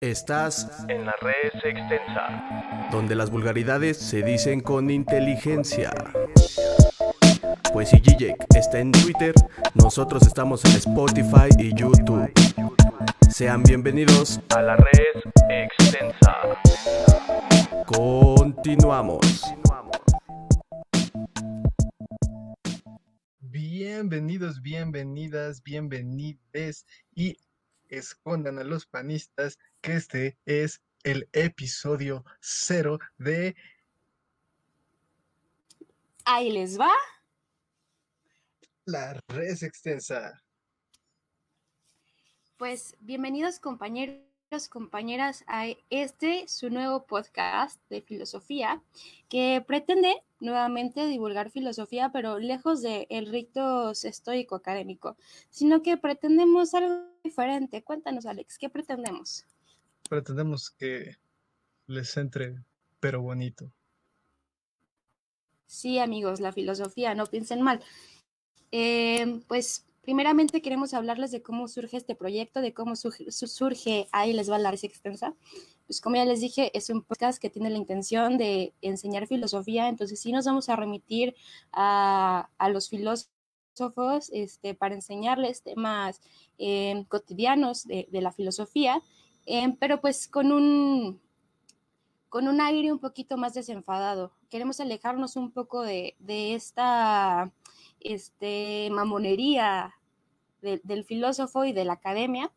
Estás en la red extensa. donde las vulgaridades se dicen con inteligencia. Pues si Gijek está en Twitter, nosotros estamos en Spotify y YouTube. Sean bienvenidos, A la red extensa. continuamos. Bienvenidos, bienvenidas, bienvenides y escondan a los panistas que este es el episodio cero de Ahí les va. La Res Extensa. Pues bienvenidos compañeros, compañeras a este su nuevo podcast de filosofía que pretende nuevamente divulgar filosofía, pero lejos del el rito estoico académico, sino que pretendemos algo diferente. Cuéntanos, Alex, ¿qué pretendemos? Pretendemos que les entre, pero bonito. Sí, amigos, la filosofía, no piensen mal. Eh, pues primeramente queremos hablarles de cómo surge este proyecto, de cómo surge, su- surge ahí les va la extensa. Pues como ya les dije, es un podcast que tiene la intención de enseñar filosofía, entonces sí nos vamos a remitir a, a los filósofos este, para enseñarles temas eh, cotidianos de, de la filosofía, eh, pero pues con un, con un aire un poquito más desenfadado. Queremos alejarnos un poco de, de esta este, mamonería de- del filósofo y de la academia.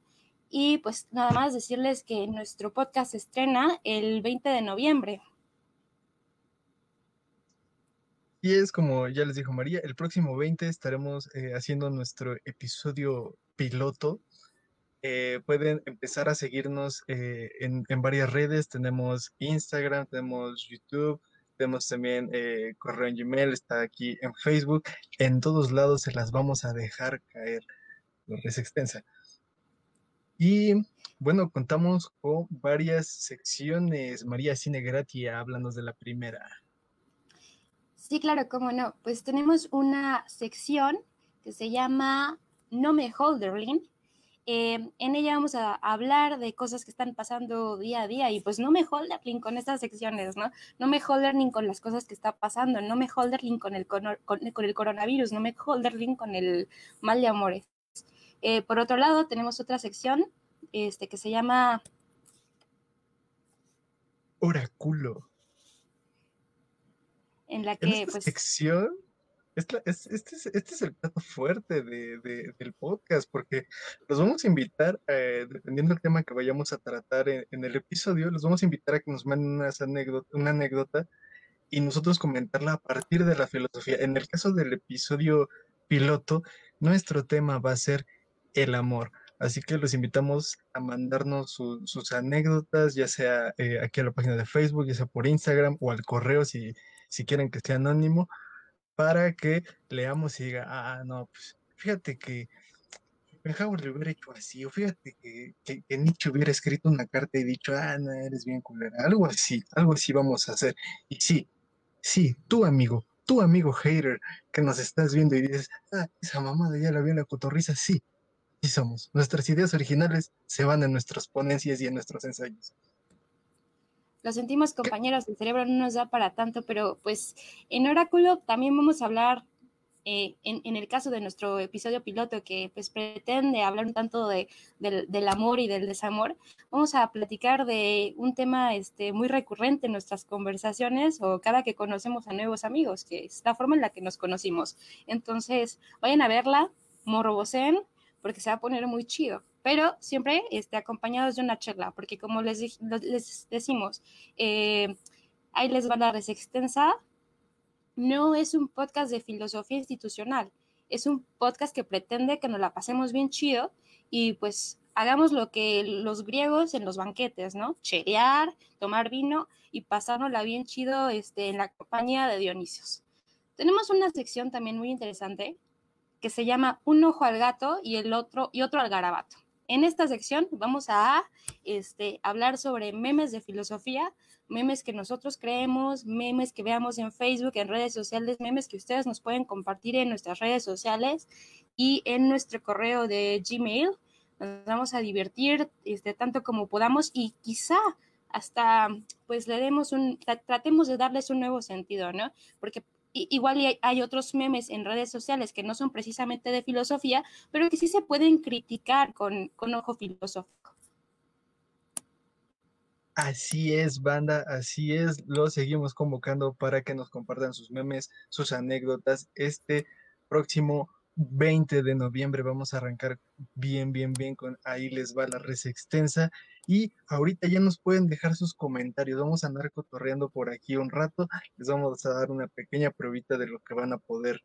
Y pues nada más decirles que nuestro podcast se estrena el 20 de noviembre. Y es como ya les dijo María, el próximo 20 estaremos eh, haciendo nuestro episodio piloto. Eh, pueden empezar a seguirnos eh, en, en varias redes. Tenemos Instagram, tenemos YouTube, tenemos también eh, correo en Gmail, está aquí en Facebook. En todos lados se las vamos a dejar caer. No es extensa. Y bueno, contamos con varias secciones. María Cine Gratia, háblanos de la primera. Sí, claro, cómo no. Pues tenemos una sección que se llama No me Holderlin. Eh, en ella vamos a hablar de cosas que están pasando día a día y pues no me holderlin con estas secciones, ¿no? No me holderlin con las cosas que está pasando, no me holderlin con el, con, con el coronavirus, no me holderlin con el mal de amores. Eh, por otro lado, tenemos otra sección este, que se llama Oráculo. en la En que esta pues sección, este, es, este es el plato fuerte de, de- del podcast, porque los vamos a invitar, eh, dependiendo del tema que vayamos a tratar en, en el episodio, los vamos a invitar a que nos manden unas anécdot- una anécdota y nosotros comentarla a partir de la filosofía. En el caso del episodio piloto, nuestro tema va a ser el amor. Así que los invitamos a mandarnos su- sus anécdotas, ya sea eh, aquí a la página de Facebook, ya sea por Instagram o al correo si, si quieren que sea anónimo, para que leamos y diga, ah, no, pues fíjate que Schopenhauer le hubiera hecho así, o fíjate que, que, que Nietzsche hubiera escrito una carta y dicho, ah, no, eres bien culera, algo así, algo así vamos a hacer. Y sí, sí, tú amigo, tú amigo hater que nos estás viendo y dices, ah, esa mamada ya la vi en la cotorriza, sí, sí somos. Nuestras ideas originales se van en nuestras ponencias y en nuestros ensayos. Lo sentimos, compañeros, el cerebro no nos da para tanto, pero pues en Oráculo también vamos a hablar, eh, en, el caso de nuestro episodio piloto, que pues pretende hablar un tanto de, del, del amor y del desamor, vamos a platicar de un tema este, muy recurrente en nuestras conversaciones o cada que conocemos a nuevos amigos, que es la forma en la que nos conocimos. Entonces, vayan a verla, morboseen, porque se va a poner muy chido pero siempre este, acompañados de una charla, porque como les, les decimos, eh, ahí les va la extensa, no es un podcast de filosofía institucional, es un podcast que pretende que nos la pasemos bien chido y pues hagamos lo que los griegos en los banquetes, ¿no? Cherear, tomar vino y pasárnosla bien chido este, en la compañía de Dionisios. Tenemos una sección también muy interesante que se llama Un ojo al gato y el otro y otro al garabato. En esta sección vamos a este, hablar sobre memes de filosofía, memes que nosotros creemos, memes que veamos en Facebook, en redes sociales, memes que ustedes nos pueden compartir en nuestras redes sociales y en nuestro correo de Gmail, nos vamos a divertir este, tanto como podamos y quizá hasta pues le demos un, tratemos de darles un nuevo sentido, ¿no? Porque igual hay otros memes en redes sociales que no son precisamente de filosofía, pero que sí se pueden criticar con, con ojo filosófico. Así es, banda, así es. Los seguimos convocando para que nos compartan sus memes, sus anécdotas. Este próximo 20 de noviembre vamos a arrancar bien, bien, bien con ahí les va la res extensa. Y ahorita ya nos pueden dejar sus comentarios. Vamos a andar cotorreando por aquí un rato. Les vamos a dar una pequeña pruebita de lo que van a poder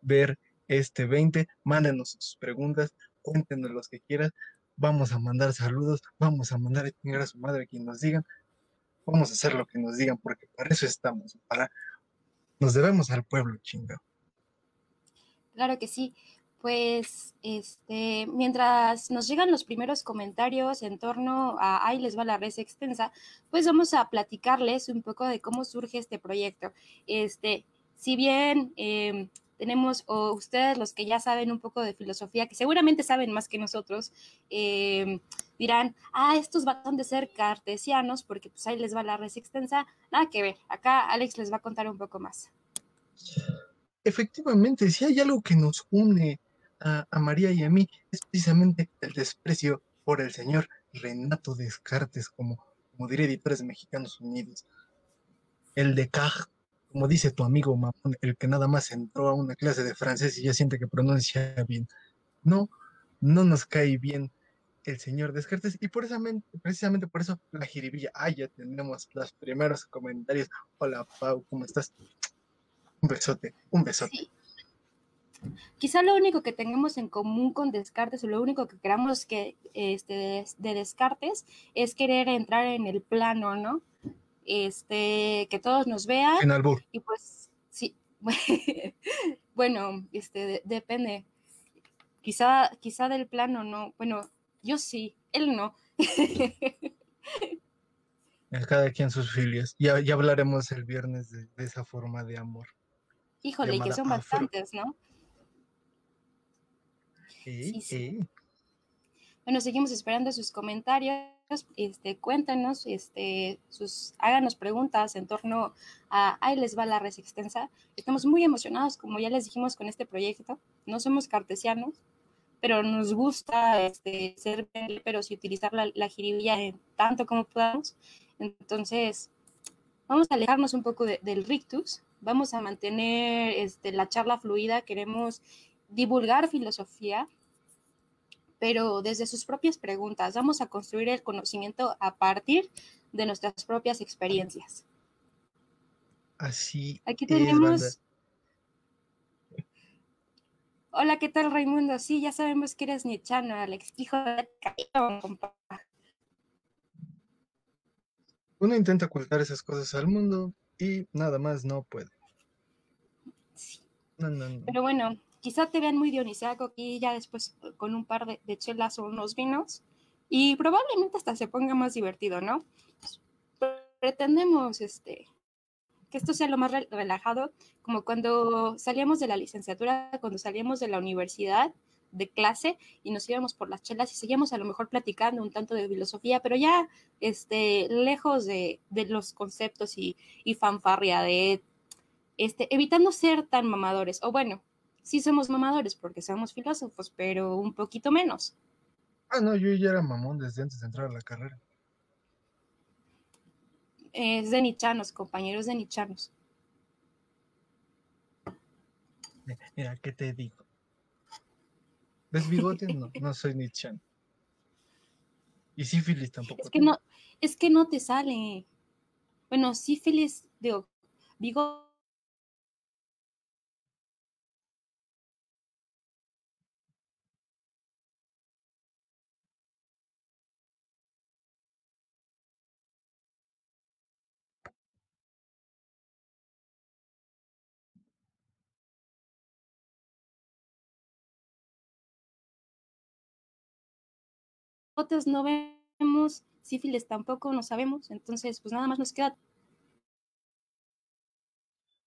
ver este 20. Mándenos sus preguntas, cuéntenos los que quieran. Vamos a mandar saludos, vamos a mandar a chingar a su madre quien nos digan. Vamos a hacer lo que nos digan porque para eso estamos, para nos debemos al pueblo, chingado. Claro que sí. Pues, este, mientras nos llegan los primeros comentarios en torno a ahí les va la red extensa, pues vamos a platicarles un poco de cómo surge este proyecto. Este, si bien em, tenemos, o ustedes los que ya saben un poco de filosofía, que seguramente saben más que nosotros, em, dirán, ah, estos van de ser cartesianos, porque pues ahí les va la red extensa. Nada que ver, acá Alex les va a contar un poco más efectivamente, si hay algo que nos une a, María y a mí, es precisamente el desprecio por el señor Renato Descartes, como, como diría Editores Mexicanos Unidos. El de Caj, como dice tu amigo Mamón, el que nada más entró a una clase de francés y ya siente que pronuncia bien. No, no nos cae bien el señor Descartes y por precisamente por eso la jiribilla. Ah, ya tenemos los primeros comentarios. Hola Pau, ¿cómo estás? Un besote, un besote. Quizá lo único que tengamos en común con Descartes o lo único que queramos que este, de Descartes es querer entrar en el plano, ¿no? Este, que todos nos vean. En albur. Y pues, sí. bueno, este, depende. Quizá, quizá del plano no. Bueno, yo sí, él no. Cada quien sus filias. Ya, ya hablaremos el viernes de esa forma de amor. Híjole, que son bastantes, ¿no? Sí, sí. Bueno, seguimos esperando sus comentarios. Este, cuéntanos, este, sus, háganos preguntas en torno a ahí les va la res extensa. Estamos muy emocionados, como ya les dijimos, con este proyecto. No somos cartesianos, pero nos gusta este, ser pero si utilizar la, la jiribilla tanto como podamos. Entonces, vamos a alejarnos un poco del rictus vamos a mantener este, la charla fluida, queremos divulgar filosofía, pero desde sus propias preguntas. Vamos a construir el conocimiento a partir de nuestras propias experiencias. Así. Aquí tenemos. Hola, ¿qué tal, Raimundo? Sí, ya sabemos que eres nichano, Alex, hijo de compa. Uno intenta ocultar esas cosas al mundo, y nada más no puede. Sí. Pero bueno, quizá te vean muy dionisiaco aquí ya después con un par de, chelas o unos vinos y probablemente hasta se ponga más divertido, ¿no? pretendemos este que esto sea lo más relajado, como cuando salíamos de la licenciatura, cuando salíamos de la universidad, de clase y nos íbamos por las chelas y seguíamos a lo mejor platicando un tanto de filosofía, pero ya este, lejos de, los conceptos y, fanfarria, de este, evitando ser tan mamadores, o bueno, sí somos mamadores porque somos filósofos, pero un poquito menos. Ah, no, yo ya era mamón desde antes de entrar a la carrera. Es de nichanos, compañeros de nichanos. Mira, ¿qué te digo? ¿Ves bigote? No, no soy Nietzsche. Y sífilis tampoco. Es que no, es que no te sale. Bueno, sífilis, digo, bigote. No vemos, sífilis tampoco no sabemos, entonces pues nada más nos queda.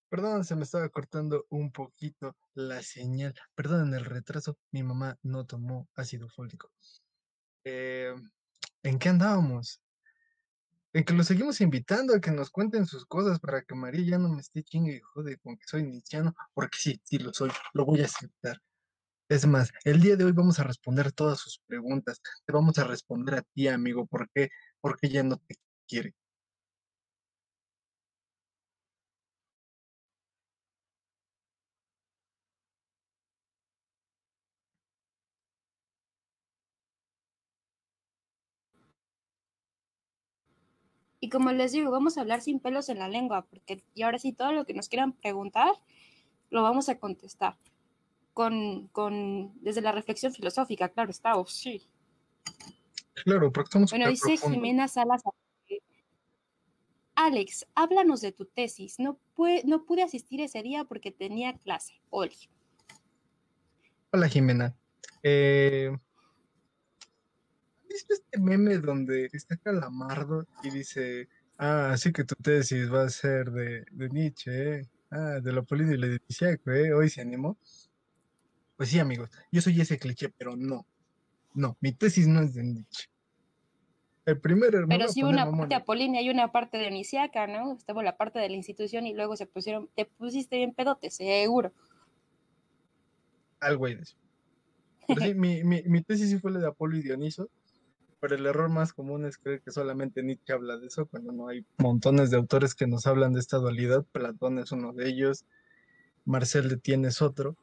Perdón, se me estaba cortando un poquito la señal. Perdón el retraso, mi mamá no tomó ácido fólico. eh, ¿en qué andábamos? En que los seguimos invitando a que nos cuenten sus cosas para que María ya no me esté chingue y jode con que soy nichiano, porque sí, sí lo soy, lo voy a aceptar. Es más, el día de hoy vamos a responder todas sus preguntas. Te vamos a responder a ti, amigo, ¿por qué? Porque ella no te quiere. Y como les digo, vamos a hablar sin pelos en la lengua, porque y ahora sí todo lo que nos quieran preguntar, lo vamos a contestar. Con, con desde la reflexión filosófica, claro, está, oh, sí. Claro, porque estamos Bueno, dice. Jimena Salas. Alex, háblanos de tu tesis. No, pue- no pude asistir ese día porque tenía clase. Oli. Hola, Jimena. Eh, ¿has visto este meme donde está Calamardo y dice, ah, así que tu tesis va a ser de, de Nietzsche, ¿eh? Ah, de lo político y lo ¿eh? Hoy se animó. Pues sí, amigos, yo soy ese cliché, pero no. No, mi tesis no es de Nietzsche. El primero, me Pero sí una parte apolínea y una parte dionisiaca, ¿no? Estaba la parte de la institución y luego se pusieron, te pusiste bien pedote, seguro. Algo hay de eso. Pero sí, mi, mi, mi tesis sí fue la de Apolo y Dioniso, pero el error más común es creer que solamente Nietzsche habla de eso, cuando no hay montones de autores que nos hablan de esta dualidad. Platón es uno de ellos, Marcel de Tiene es otro.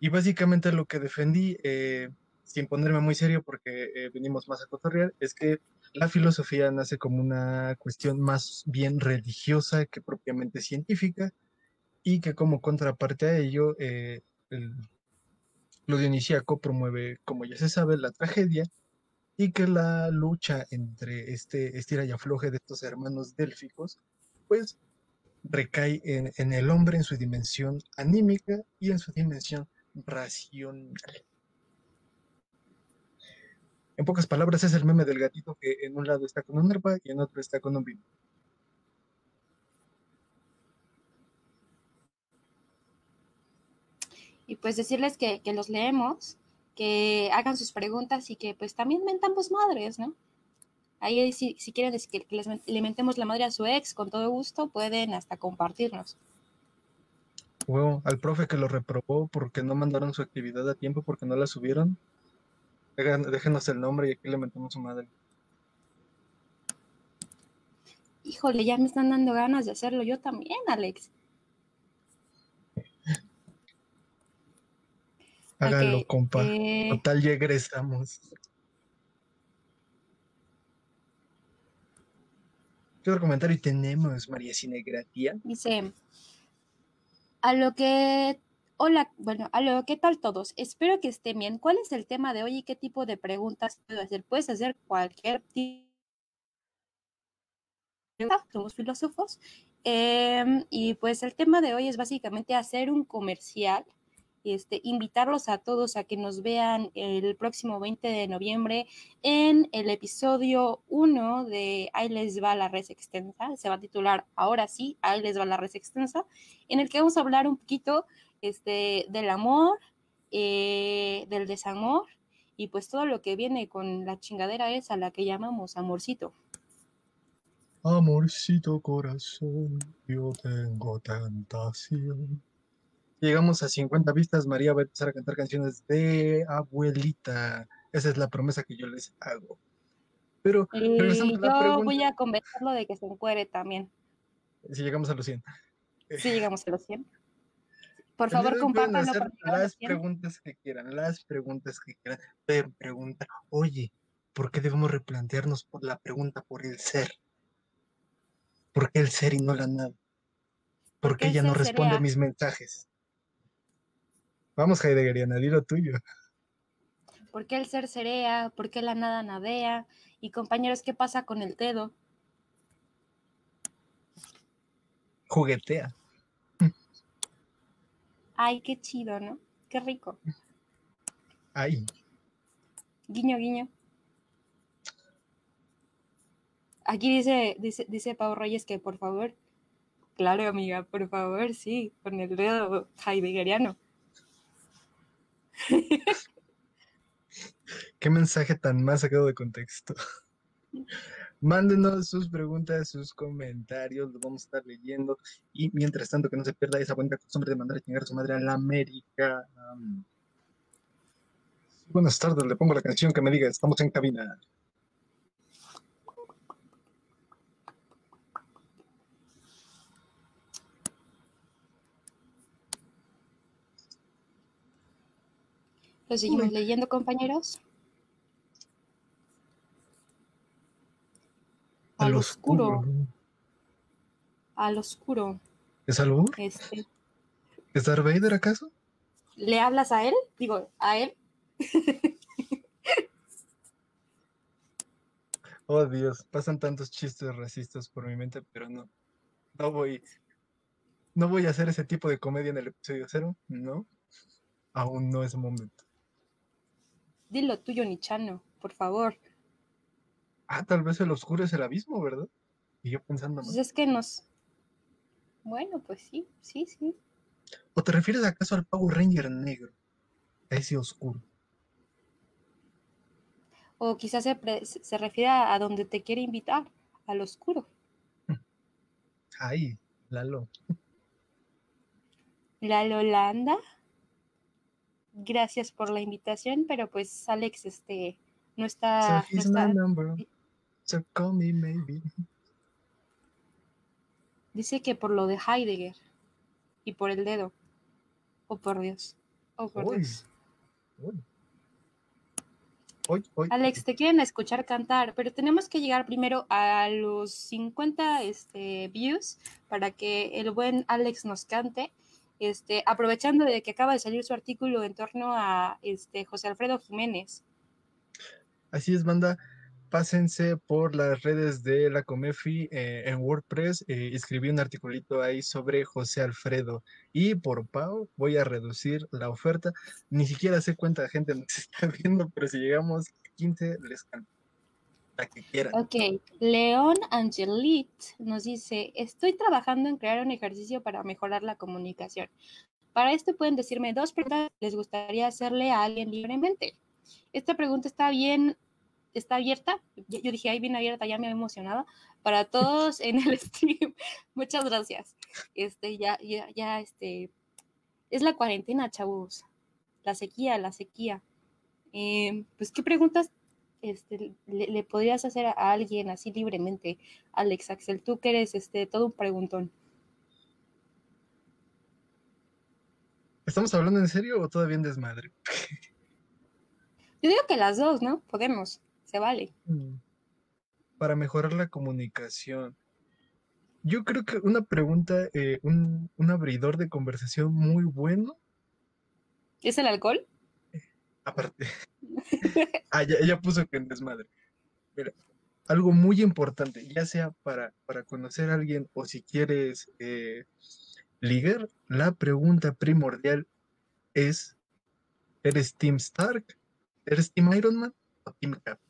Y básicamente lo que defendí, eh, sin ponerme muy serio porque eh, venimos más a cotorrear, es que la filosofía nace como una cuestión más bien religiosa que propiamente científica y que como contraparte a ello, eh, el, lo dionisíaco promueve, como ya se sabe, la tragedia y que la lucha entre este estira y afloje de estos hermanos délficos, pues recae en, en el hombre en su dimensión anímica y en su dimensión racional. En pocas palabras, es el meme del gatito que en un lado está con un arpa y en otro está con un vino. Y pues decirles que, que los leemos, que hagan sus preguntas y que pues también mentamos madres, ¿no? Ahí si, si quieren que, les le mentemos la madre a su ex, con todo gusto, pueden hasta compartirnos. Huevo, al profe que lo reprobó porque no mandaron su actividad a tiempo, porque no la subieron. Déjenos el nombre y aquí le metemos su madre. Híjole, ya me están dando ganas de hacerlo yo también, Alex. Hágalo, compa. eh, Total, ya egresamos. ¿Qué otro comentario tenemos, María Cinegratia? Dice, a lo que, hola, bueno, a lo que tal todos, espero que estén bien. ¿Cuál es el tema de hoy y qué tipo de preguntas puedo hacer? Puedes hacer cualquier tipo somos filósofos. Em, y pues el tema de hoy es básicamente hacer un comercial, este, invitarlos a todos a que nos vean el próximo 20 de noviembre en el episodio 1 de Ahí les va la res extensa, se va a titular Ahora sí, Ahí les va la res extensa, en el que vamos a hablar un poquito este, del amor, eh, del desamor y pues todo lo que viene con la chingadera esa, la que llamamos amorcito. Amorcito corazón, yo tengo tentación. Llegamos a 50 vistas, María va a empezar a cantar canciones de abuelita. Esa es la promesa que yo les hago. Pero Y regresando a la yo pregunta, voy a convencerlo de que se encuere también, si llegamos a los 100. si llegamos a los 100. Por día favor, compártanlo las 100. preguntas que quieran, las preguntas que quieran. Pueden preguntar, oye, ¿por qué debemos replantearnos por la pregunta por el ser? ¿Por qué el ser y no la nada? ¿Por qué qué el ella no responde sería? mis mensajes? Vamos, Heideggeriana, di lo tuyo. ¿Por qué el ser serea? ¿Por qué la nada nadea? Y compañeros, ¿qué pasa con el dedo? Juguetea. Ay, qué chido, ¿no? Qué rico. Ay, Guiño, guiño. Aquí dice, dice, dice Pau Reyes que por favor. Claro, amiga, por favor, sí, con el dedo heideggeriano. qué mensaje tan más sacado de contexto. Mándenos sus preguntas, sus comentarios, los vamos a estar leyendo. Y mientras tanto, que no se pierda esa buena costumbre de mandar a chingar a su madre a la América. Am, buenas tardes, le pongo la canción que me diga, estamos en cabina. Lo seguimos leyendo, compañeros. Al oscuro. Al oscuro. ¿Es algo? Este, ¿Es Darth Vader acaso? ¿Le hablas a él? Digo, a él. Oh Dios, pasan tantos chistes racistas por mi mente, pero no. No voy. No voy a hacer ese tipo de comedia en el episodio cero, no. Aún no es momento. Dilo tuyo, Nichano, por favor. Ah, tal vez el oscuro es el abismo, ¿verdad? Y yo pensando, Pues es que nos. Bueno, pues sí, sí, sí. ¿O te refieres acaso al Power Ranger negro? A ese oscuro. O quizás se, pre- se refiere a a donde te quiere invitar, al oscuro. Ay, Lalo. La Lolanda. Gracias por la invitación, pero pues Alex, este, no está, so no está- call me maybe. dice que por lo de Heidegger y por el dedo. Oh, por Dios. Oh, por. Dios. Alex, te quieren escuchar cantar, pero tenemos que llegar primero a los 50 este, views para que el buen Alex nos cante. Este, aprovechando de que acaba de salir su artículo en torno a este, José Alfredo Jiménez. Así es, banda. Pásense por las redes de la Comefi eh, en WordPress. eh, escribí un articulito ahí sobre José Alfredo. Y por Pau voy a reducir la oferta. Ni siquiera sé cuánta gente nos está viendo, pero si llegamos a 15, les canto. La que. Ok, León Angelit nos dice, estoy trabajando en crear un ejercicio para mejorar la comunicación. Para esto pueden decirme dos preguntas que les gustaría hacerle a alguien libremente. Esta pregunta está bien, está abierta. Yo, yo dije, ahí bien abierta, ya me he emocionado. Para todos en el stream. Muchas gracias. Este, ya, ya, ya, este, es la cuarentena, chavos. La sequía, la sequía. Eh, pues, ¿qué preguntas este, le, le podrías hacer a alguien así libremente, Alex Axel, tú que eres este, todo un preguntón. ¿Estamos hablando en serio o todavía en desmadre? Yo digo que las dos, ¿no? Podemos, se vale. Mm. Para mejorar la comunicación. Yo creo que una pregunta, eh, un, un abridor de conversación muy bueno ¿Es el alcohol? Aparte. ah, ya, ella puso que en desmadre. Mira, algo muy importante, ya sea para, para conocer a alguien o si quieres eh, ligar, la pregunta primordial es: ¿eres Team Stark? ¿Eres Team Iron Man o Team Cap?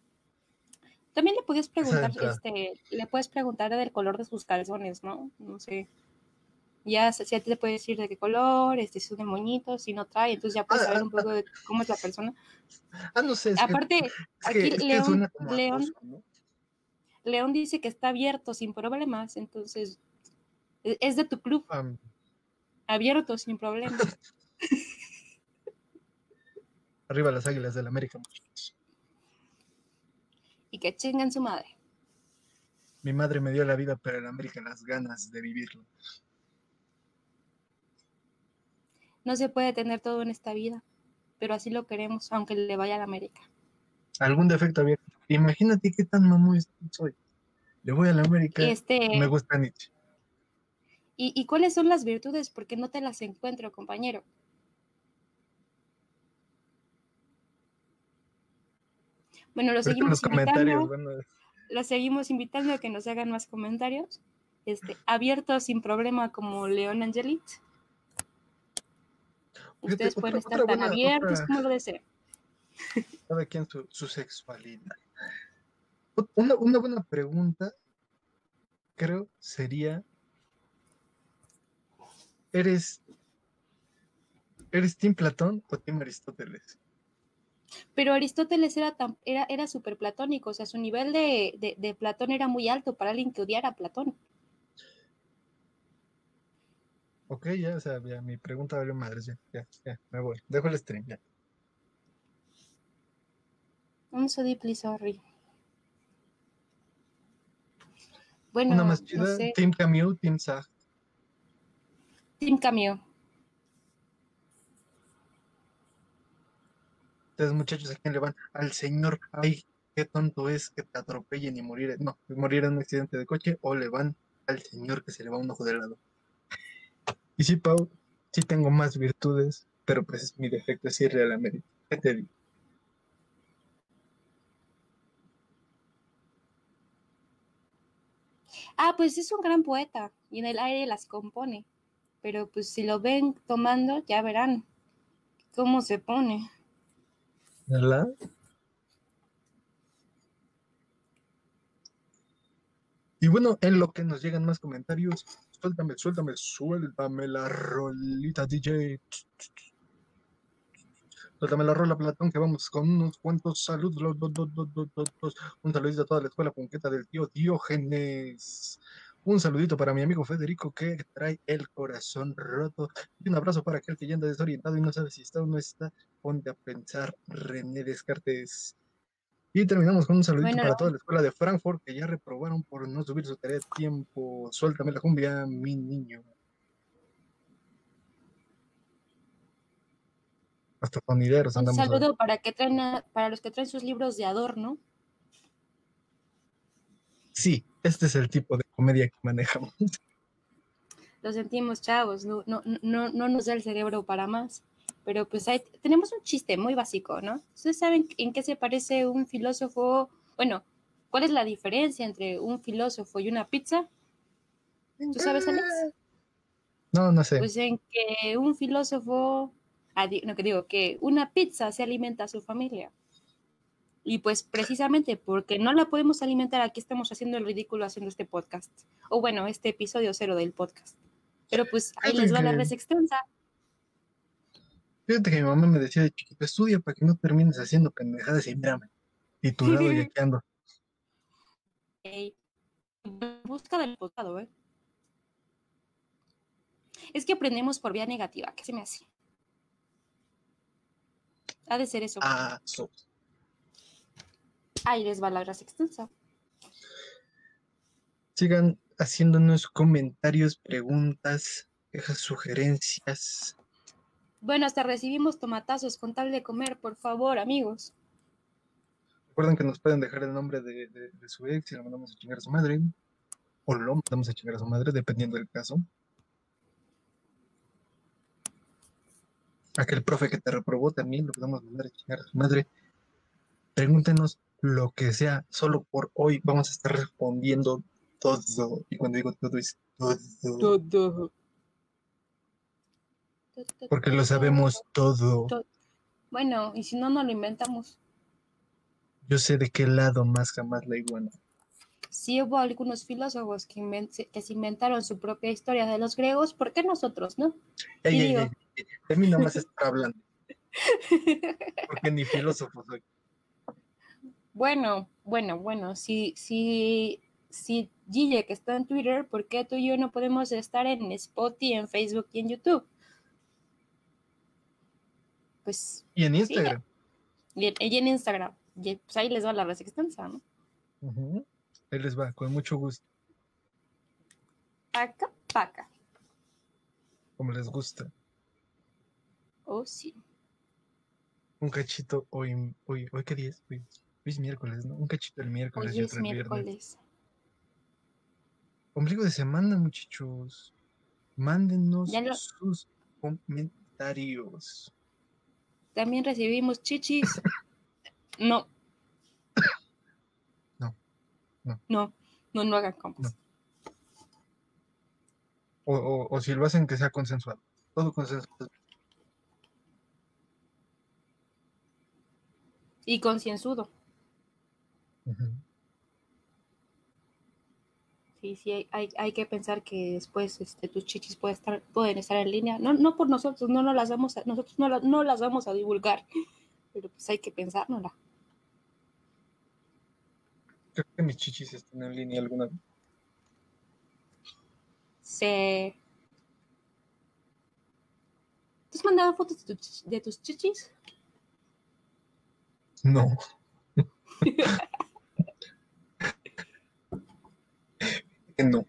También le puedes preguntar, este, le puedes preguntar del color de sus calzones, ¿no? No sé. Ya si si a ti te puede decir de qué color, este, si es de moñito, si no trae, entonces ya puedes Ah, saber ah, un poco de cómo es la persona. Ah, no sé, Aparte, que- aquí que León- León-. León dice que está abierto sin problemas, entonces e- es de tu club, Am, abierto sin problemas. arriba las águilas del América, muchachos. y que chingan su madre. Mi madre me dio la vida, pero en América las ganas de vivirlo. No se puede tener todo en esta vida, pero así lo queremos, aunque le vaya a la América. Algún defecto abierto. Imagínate qué tan mamón soy. Le voy a la América Este, me gusta Nietzsche. ¿y, y cuáles son las virtudes? Porque no te las encuentro, compañero. Bueno, lo seguimos invitando, bueno, lo seguimos invitando a que nos hagan más comentarios. Este, abiertos sin problema como León Angelit. Ustedes otra- pueden estar otra tan buena- abiertos otra- como lo deseen. cada quien su, su sexualidad. Una, una buena pregunta, creo, sería: ¿Eres, ¿eres Team Platón o Team Aristóteles? Pero Aristóteles era, tan, era, era súper platónico, o sea, su nivel de, de, de, Platón era muy alto para alguien que odiara a Platón. Ok, ya, o sea, ya, mi pregunta valió madres, ya, ya, ya, me voy. Dejo el stream, ya. I'm so deeply sorry. Bueno, Una más chida, no sé. Team Camille, Team Sag. Team Cameo. Ustedes muchachos, ¿a quién le van? Al señor, ay, qué tonto es que te atropellen y morir, no, morir en un accidente de coche, o le van al señor que se le va un ojo de lado. Y sí, Pau, sí tengo más virtudes, pero pues es mi defecto, la mérito. ¿Qué te digo? Ah, pues es un gran poeta y en el aire las compone. Pero pues si lo ven tomando, ya verán cómo se pone. ¿Verdad? Y bueno, en lo que nos llegan más comentarios, suéltame, suéltame, suéltame la rolita DJ. Suéltame la rola, Platón, que vamos con unos cuantos saludos. Un saludito a toda la escuela punqueta del tío Diógenes. Un saludito para mi amigo Federico que trae el corazón roto. Y un abrazo para aquel que ya anda desorientado y no sabe si está o no está. Ponte a pensar, René Descartes. Y terminamos con un saludito Bueno. para toda la escuela de Frankfurt que ya reprobaron por no subir su tarea a tiempo. Suéltame la cumbia, mi niño. Hasta sonideros Un andamos. saludo para que traen a- para los que traen sus libros de adorno. Sí, este es el tipo de comedia que manejamos. Lo sentimos, chavos. No, no, no, no nos da el cerebro para más. Pero pues tenemos un chiste muy básico, ¿no? ¿Ustedes saben en qué se parece un filósofo? Bueno, ¿cuál es la diferencia entre un filósofo y una pizza? ¿Tú sabes, Alex? No, no sé. Pues en que un filósofo, no que digo, que una pizza se alimenta a su familia. Y pues precisamente porque no la podemos alimentar, aquí estamos haciendo el ridículo haciendo este podcast. O bueno, este episodio cero del podcast. Pero pues ahí les va la res extensa. Fíjate que mi mamá me decía de chiquito, estudia para que no termines haciendo pendejadas y mírame. Y tu lado y aquí ando. Ey, busca del pasado, ¿eh? Es que aprendemos por vía negativa, ¿qué se me hace? Ha de ser eso. Ah, so- Ahí les va la extensa. Sigan haciéndonos comentarios, preguntas, quejas, sugerencias. Bueno, hasta recibimos tomatazos con tal de comer, por favor, amigos. Recuerden que nos pueden dejar el nombre de, de- de su ex y lo mandamos a chingar a su madre. O lo mandamos a chingar a su madre, dependiendo del caso. Aquel profe que te reprobó también lo podemos mandar a chingar a su madre. Pregúntenos lo que sea, solo por hoy vamos a estar respondiendo todo. Y cuando digo todo es todo. Todo. Porque lo sabemos todo. Bueno, y si no, no lo inventamos. Yo sé de qué lado más jamás la iguana. Sí hubo algunos filósofos que, inven- que se inventaron su propia historia de los griegos, ¿por qué nosotros, no? Ey, Y ey, digo- ey, de mí nada más estar hablando. Porque ni filósofo soy. Bueno, bueno, bueno, si, si, si Gille que está en Twitter, ¿por qué tú y yo no podemos estar en Spotify, en Facebook y en YouTube? Pues, Y en Instagram. y en, y en Instagram. Y pues ahí les va la res extensa, ¿no? Ujú. Ahí les va, con mucho gusto, Paca, paca. como les gusta. Oh, sí. Un cachito hoy, hoy, hoy qué día es, hoy, hoy es miércoles, ¿no? Un cachito el miércoles y Hoy es otro el viernes. miércoles. Ombligo de semana, muchachos. Mándenos lo- sus comentarios. También recibimos chichis. No. No, no. No, no, no hagan compas. O, o, o si lo hacen, que sea consensuado. Todo consensuado. Y concienzudo. Ujú. Sí, sí, hay, hay, hay que pensar que después este, tus chichis pueden estar, pueden estar en línea. No, no por nosotros, no, no las vamos a, nosotros no, la- no las vamos a divulgar. pero pues hay que pensárnosla. Creo que mis chichis están en línea alguna vez. Se... ¿Tú has mandado fotos de, tu de tus chichis? No. Que no.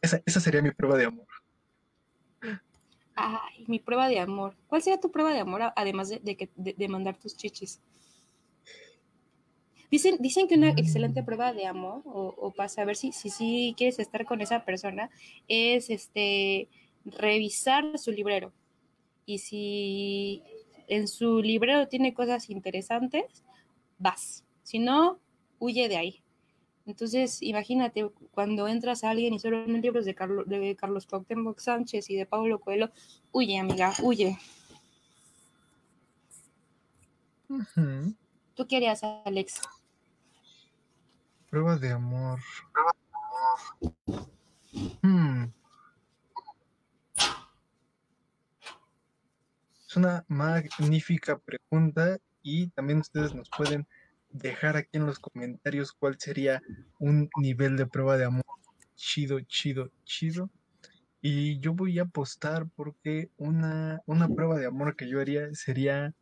Esa, esa sería mi prueba de amor. Ay, mi prueba de amor. ¿Cuál sería tu prueba de amor además de, de de, mandar tus chichis? Dicen, dicen que una excelente prueba de amor, o, o para saber si, si, si quieres estar con esa persona, es este revisar su librero. Y si en su librero tiene cosas interesantes, vas. Si no, huye de ahí. Entonces, imagínate, cuando entras a alguien y solo en libros de, Carlo- de Carlos Cuauhtémoc Sánchez y de Pablo Coelho, huye, amiga, huye. ¿Tú qué harías, Alex? Prueba de amor. Hmm. Es una magnífica pregunta y también ustedes nos pueden dejar aquí en los comentarios cuál sería un nivel de prueba de amor. Chido, chido, chido. Y yo voy a apostar porque una, una prueba de amor que yo haría sería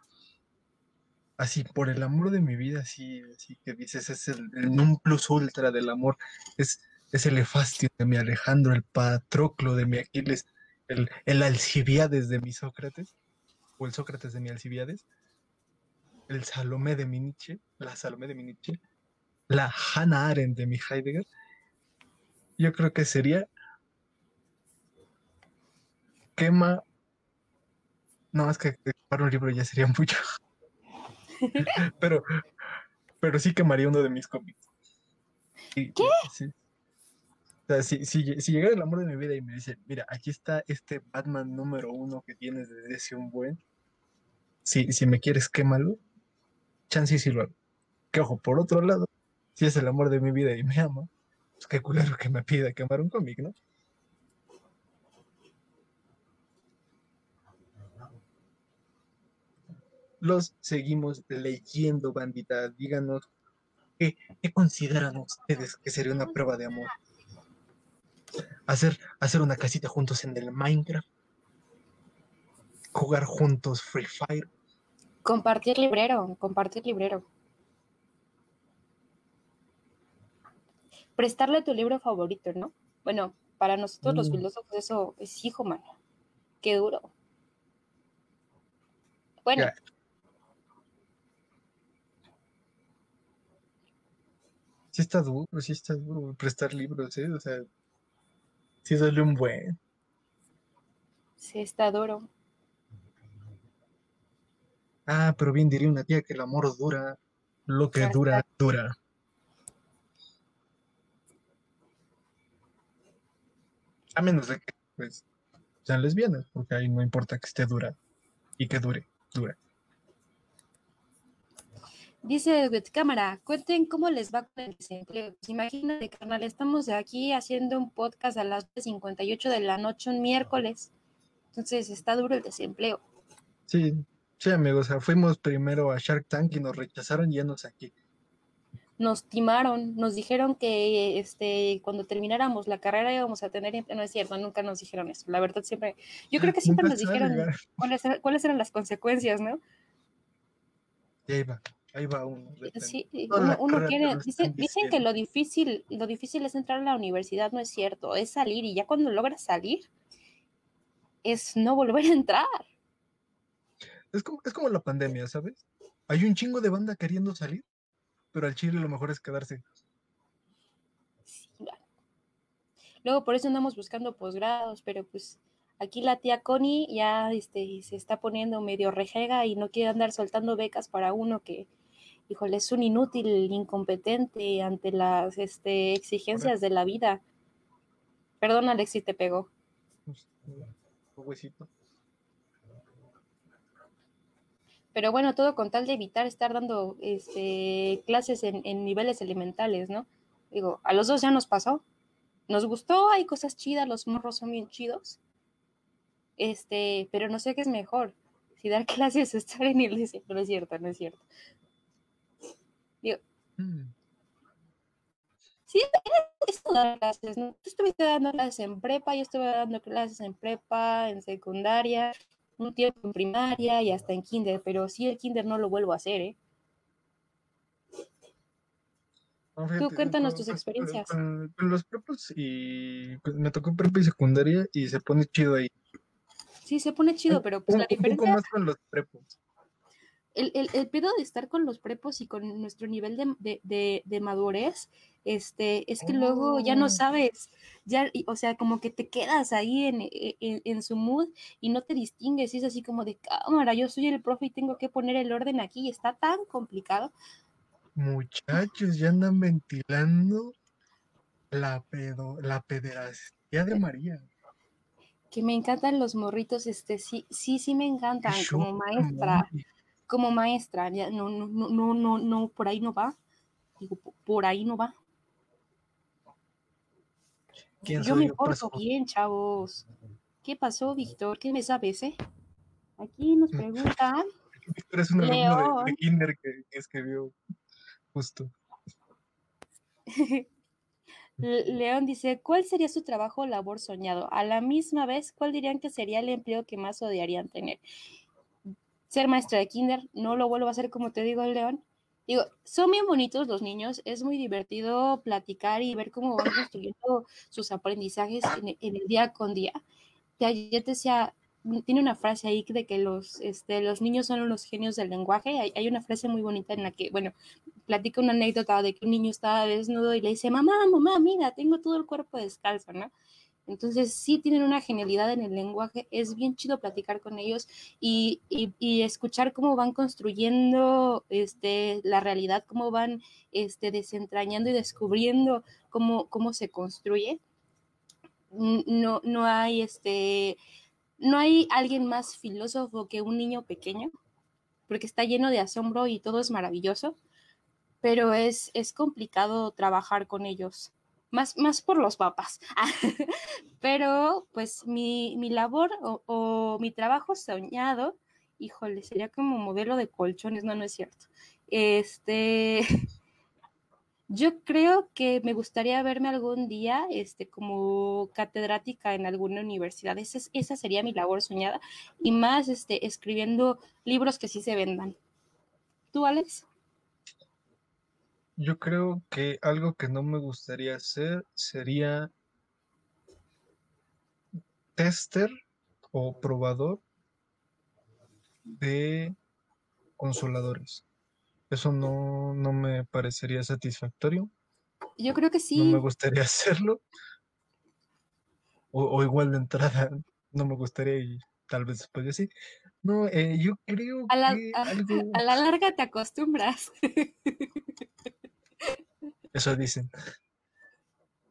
así, por el amor de mi vida, así, así que dices, es el, el non plus ultra del amor, es, es el Efastio de mi Alejandro, el Patroclo de mi Aquiles, el, el Alcibiades de mi Sócrates, o el Sócrates de mi Alcibiades, el Salomé de mi Nietzsche, la Salomé de mi Nietzsche, la Hannah Arendt de mi Heidegger. Yo creo que sería quema. No, es que para un libro ya sería mucho. pero, pero sí quemaría uno de mis cómics. Y- ¿Qué? sí. O sea, si, si, si llegara el amor de mi vida y me dice, mira, aquí está este Batman número uno que tienes desde ese un buen. Si, si me quieres, quémalo. Chance y sí lo hago. Que ojo, por otro lado, si es el amor de mi vida y me ama, pues qué culero que me pida quemar un cómic, ¿no? Los seguimos leyendo, bandita. Díganos qué, qué consideran ustedes que sería una prueba de amor. Hacer, hacer una casita juntos en el Minecraft. Jugar juntos Free Fire. Compartir librero, compartir librero. Prestarle tu libro favorito, ¿no? Bueno, para nosotros los Mm. filósofos eso es hijo, mano. Qué duro. Bueno, Ya. Sí está duro, sí está duro prestar libros, ¿eh? O sea, sí duele un buen. sí está duro. Ah, pero bien diría una tía que el amor dura, lo que dura, dura. A menos de que, pues, sean lesbianas, porque ahí no importa que esté dura y que dure, dura. Dice Edward Cámara, cuenten cómo les va con el desempleo. Pues imagínate, carnal, estamos aquí haciendo un podcast a las 58 de la noche un miércoles. Entonces está duro el desempleo. Sí, sí, amigos, o sea, fuimos primero a Shark Tank y nos rechazaron yéndonos aquí. Nos timaron, nos dijeron que este cuando termináramos la carrera íbamos a tener, no es cierto, nunca nos dijeron eso. La verdad siempre, yo creo que siempre nos dijeron cuáles, eran- cuáles eran las consecuencias, ¿no? Y ahí va, ahí va uno. de Sí, uno, uno quiere, dicen, dicen que lo difícil, lo difícil es entrar a la universidad, no es cierto, es salir y ya cuando logras salir es no volver a entrar. Es como, es como la pandemia, ¿sabes? Hay un chingo de banda queriendo salir, pero al chile lo mejor es quedarse. Sí, bueno. Luego por eso andamos buscando posgrados, pero pues aquí la tía Connie ya este, se está poniendo medio rejega y no quiere andar soltando becas para uno que, híjole, es un inútil, incompetente ante las este, exigencias de la vida. Perdón, Alex, si te pegó. Pues, Pero bueno, todo con tal de evitar estar dando este, clases en, en niveles elementales, ¿no? Digo, a los dos ya nos pasó. Nos gustó, hay cosas chidas, los morros son bien chidos. Este, pero no sé qué es mejor. Si dar clases es estar en iglesia, no es cierto, no es cierto. Digo, Mm. Sí, es dar clases, ¿no? Tú estuviste dando clases en prepa, yo estuve dando clases en prepa, en secundaria, un tiempo en primaria y hasta en kinder, pero sí el kinder no lo vuelvo a hacer, ¿eh? No, fíjate, cuéntanos con- tus con- experiencias. Con, con los prepos y pues, me tocó prepa y secundaria y se pone chido ahí. Sí, se pone chido, pero pues un, la un poco diferencia, más con los prepos. El, el, el pedo de estar con los prepos y con nuestro nivel de, de, de, de madurez, este, es que luego ya no Oh. sabes, ya, o sea, como que te quedas ahí en, en, en su mood y no te distingues, y es así como de cámara, yo soy el profe y tengo que poner el orden aquí, y está tan complicado. Muchachos, ya andan ventilando la pedo, la pederastía de María. que me encantan los morritos, este, sí, sí, sí me encantan, como maestra, madre. Como maestra, ya, no, no, no, no, no, por ahí no va, digo, po- por ahí no va. ¿Quién Yo me porto bien, chavos. ¿Qué pasó, Víctor? ¿Qué me sabes, eh? Aquí nos preguntan, Víctor es un alumno de, kinder que, que escribió justo. Le- León dice, ¿cuál sería su trabajo o labor soñado? A la misma vez, ¿cuál dirían que sería el empleo que más odiarían tener? Ser maestra de kinder, no lo vuelvo a hacer como te digo, León. Digo, son bien bonitos los niños, es muy divertido platicar y ver cómo van construyendo sus aprendizajes en, el día con día. Ya te decía, tiene una frase ahí de que los, este, los niños son los genios del lenguaje. Hay, hay una frase muy bonita en la que, bueno, platica una anécdota de que un niño estaba desnudo y le dice, mamá, mamá, mira, tengo todo el cuerpo descalzo, ¿no? Entonces sí tienen una genialidad en el lenguaje, es bien chido platicar con ellos y, y, y escuchar cómo van construyendo este, la realidad, cómo van este, desentrañando y descubriendo cómo, cómo se construye. No, no hay este, no hay alguien más filósofo que un niño pequeño, porque está lleno de asombro y todo es maravilloso pero es, es complicado trabajar con ellos, más, más por los papás. pero pues mi, mi labor o, mi trabajo soñado, híjole, sería como modelo de colchones, no, no es cierto. Este, yo creo que me gustaría verme algún día este, como catedrática en alguna universidad. Esa, esa sería mi labor soñada. Y más este, escribiendo libros que sí se vendan. ¿Tú, Alex? Yo creo que algo que no me gustaría hacer sería tester o probador de consoladores. Eso no, no me parecería satisfactorio. Yo creo que sí. No me gustaría hacerlo. O, o igual de entrada no me gustaría y tal vez después de sí. No, eh, yo creo a la, que a, algo... a la larga te acostumbras. Eso dicen.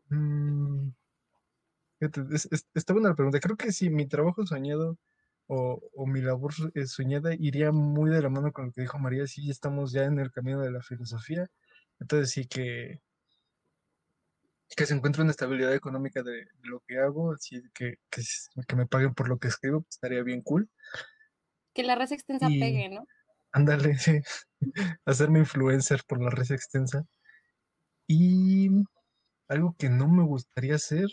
Mm, fíjate, es, es, está buena la pregunta. Creo que si mi trabajo soñado o, o mi labor eh, soñada iría muy de la mano con lo que dijo María. Sí, estamos ya en el camino de la filosofía. Entonces sí que, que se encuentre una estabilidad económica de, de lo que hago, así que, que, que, me paguen por lo que escribo, pues estaría bien cool. Que la red extensa y, pegue, ¿no? Ándale, sí. Hacerme influencer por la red extensa. Y algo que no me gustaría hacer,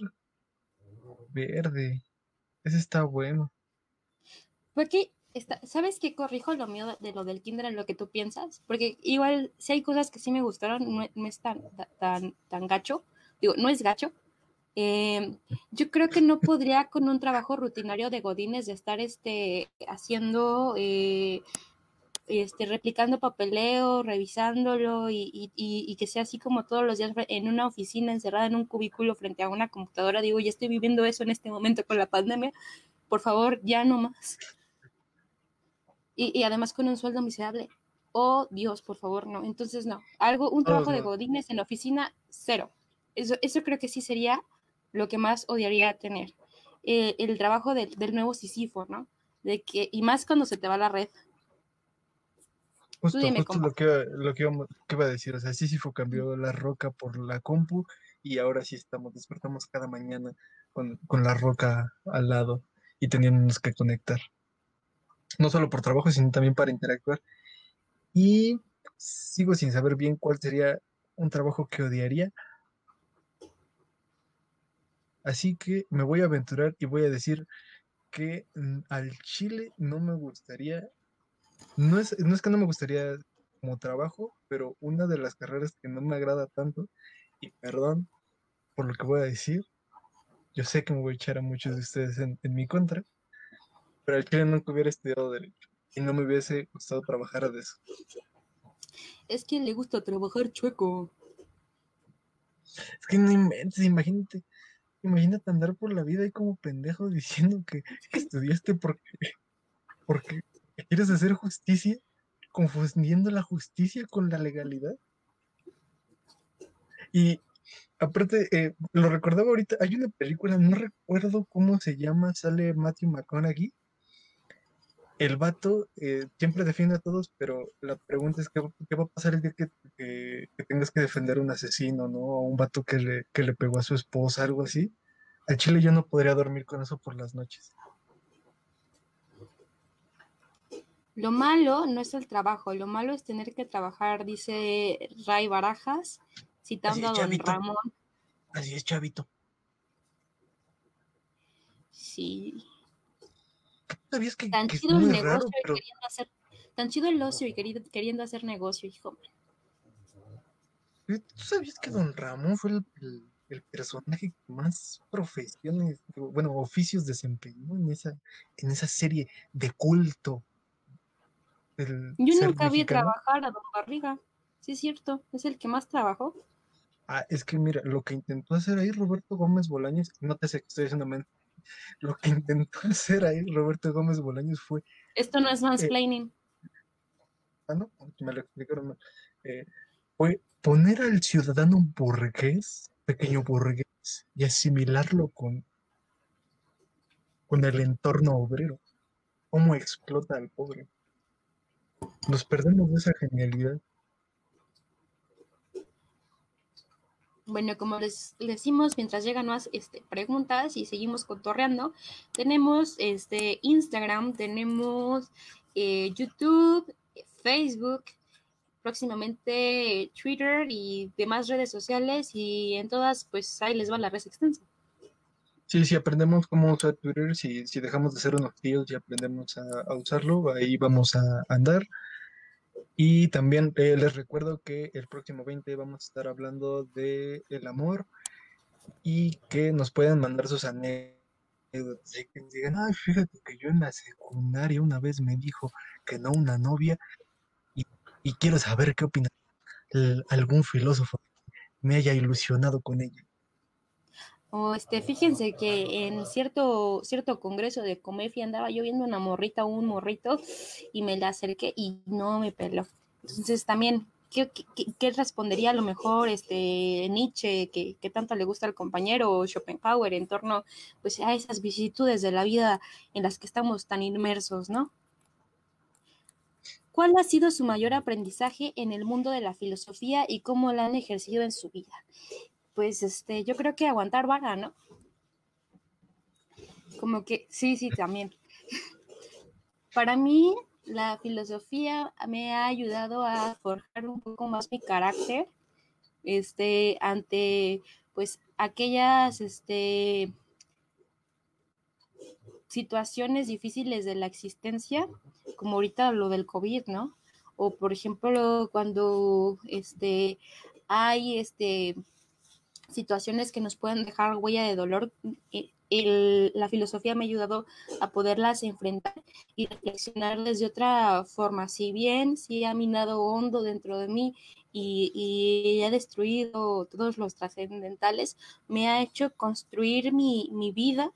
verde. Ese está bueno. Porque, está, ¿sabes qué corrijo lo mío de, de, lo del kinder en lo que tú piensas? Porque igual, si hay cosas que sí me gustaron, no, no es tan, tan, tan gacho. Digo, no es gacho. Eh, yo creo que no podría con un trabajo rutinario de godines de estar este, haciendo... Eh, este, replicando papeleo, revisándolo y, y, y, que sea así como todos los días en una oficina encerrada en un cubículo frente a una computadora. Digo, ya estoy viviendo eso en este momento con la pandemia. Por favor, ya no más. Y, y además con un sueldo miserable. Oh, Dios, por favor, no. Entonces, no. Algo, un trabajo oh, no. de godines en oficina, cero. Eso, eso creo que sí sería lo que más odiaría tener. Eh, el trabajo de, del nuevo Sísifo, ¿no? De que, y más cuando se te va la red. Justo, justo lo, que, lo que, que, iba, a decir, o sea, Sísifo cambió la roca por la compu y ahora sí estamos, despertamos cada mañana con, con la roca al lado y teníamos que conectar. no solo por trabajo, sino también para interactuar. Y sigo sin saber bien cuál sería un trabajo que odiaría. Así que me voy a aventurar y voy a decir que mm, al Chile no me gustaría, no es, no es que no me gustaría como trabajo, pero una de las carreras que no me agrada tanto, y perdón por lo que voy a decir, yo sé que me voy a echar a muchos de ustedes en, en mi contra, pero al Chile nunca hubiera estudiado Derecho y no me hubiese gustado trabajar de eso. Es que le gusta trabajar chueco. Es que no inventes, imagínate, imagínate andar por la vida ahí como pendejo diciendo que, que estudiaste porque, porque quieres hacer justicia, confundiendo la justicia con la legalidad. Y aparte, eh, lo recordaba ahorita, hay una película, no recuerdo cómo se llama, sale Matthew McConaughey. El vato eh, siempre defiende a todos, pero la pregunta es qué, va- qué va a pasar el día que, que- que tengas que defender a un asesino, ¿no? A un vato que le, que le pegó a su esposa, algo así. Al chile yo no podría dormir con eso por las noches. Lo malo no es el trabajo, lo malo es tener que trabajar, dice Ray Barajas, citando a don chavito. Ramón. Así es, chavito. Sí, ¿Sabías que, tan que chido el negocio raro, y pero queriendo hacer, tan chido el ocio y querido- queriendo hacer negocio, hijo. ¿tú sabías que Don Ramón fue el, el- el personaje que más profesiones, bueno, oficios desempeñó en esa, en esa serie de culto Yo nunca vi trabajar a don Barriga. Sí, es cierto, es el que más trabajó. Ah, es que mira, lo que intentó hacer ahí Roberto Gómez Bolaños, no te sé que estoy diciendo lo que intentó hacer ahí Roberto Gómez Bolaños fue Esto no es Eh, mansplaining. ah, no, me lo explicaron mal, eh, fue poner al ciudadano burgués, pequeño burgués, y asimilarlo con, con el entorno obrero. ¿Cómo explota al pobre? Nos perdemos de esa genialidad. Bueno, como les decimos, mientras llegan más este, preguntas y seguimos cotorreando, tenemos este Instagram, tenemos eh, YouTube, Facebook, próximamente Twitter y demás redes sociales y en todas, pues ahí les va la red extensa. Sí, si aprendemos cómo usar Twitter, si, si dejamos de ser unos tíos y aprendemos a usarlo, ahí vamos a andar. Y también eh, les recuerdo que el próximo 20 vamos a estar hablando de el amor y que nos pueden mandar sus anécdotas. Y que digan, ay, fíjate que yo en la secundaria una vez me dijo que no una novia y, y quiero saber qué opina algún filósofo me haya ilusionado con ella. O este, fíjense que en cierto, cierto congreso de Comefi andaba yo viendo una morrita o un morrito y me la acerqué y no me peló. Entonces también, ¿qué, qué- qué- respondería a lo mejor este Nietzsche, que, que tanto le gusta al compañero, o Schopenhauer en torno pues, a esas vicisitudes de la vida en las que estamos tan inmersos, ¿no? ¿Cuál ha sido su mayor aprendizaje en el mundo de la filosofía y cómo la han ejercido en su vida? Pues este, yo creo que aguantar vara, ¿no? Como que, sí, sí, también. Para mí, la filosofía me ha ayudado a forjar un poco más mi carácter, este, ante, pues, aquellas, este, situaciones difíciles de la existencia, como ahorita lo del COVID, ¿no? O, por ejemplo, cuando, este, hay, este, situaciones que nos pueden dejar huella de dolor, eh, el- la filosofía me ha ayudado a poderlas enfrentar y reflexionar desde otra forma. Si bien sí ha minado hondo dentro de mí y, y ha destruido todos los trascendentales, me ha hecho construir mi, mi vida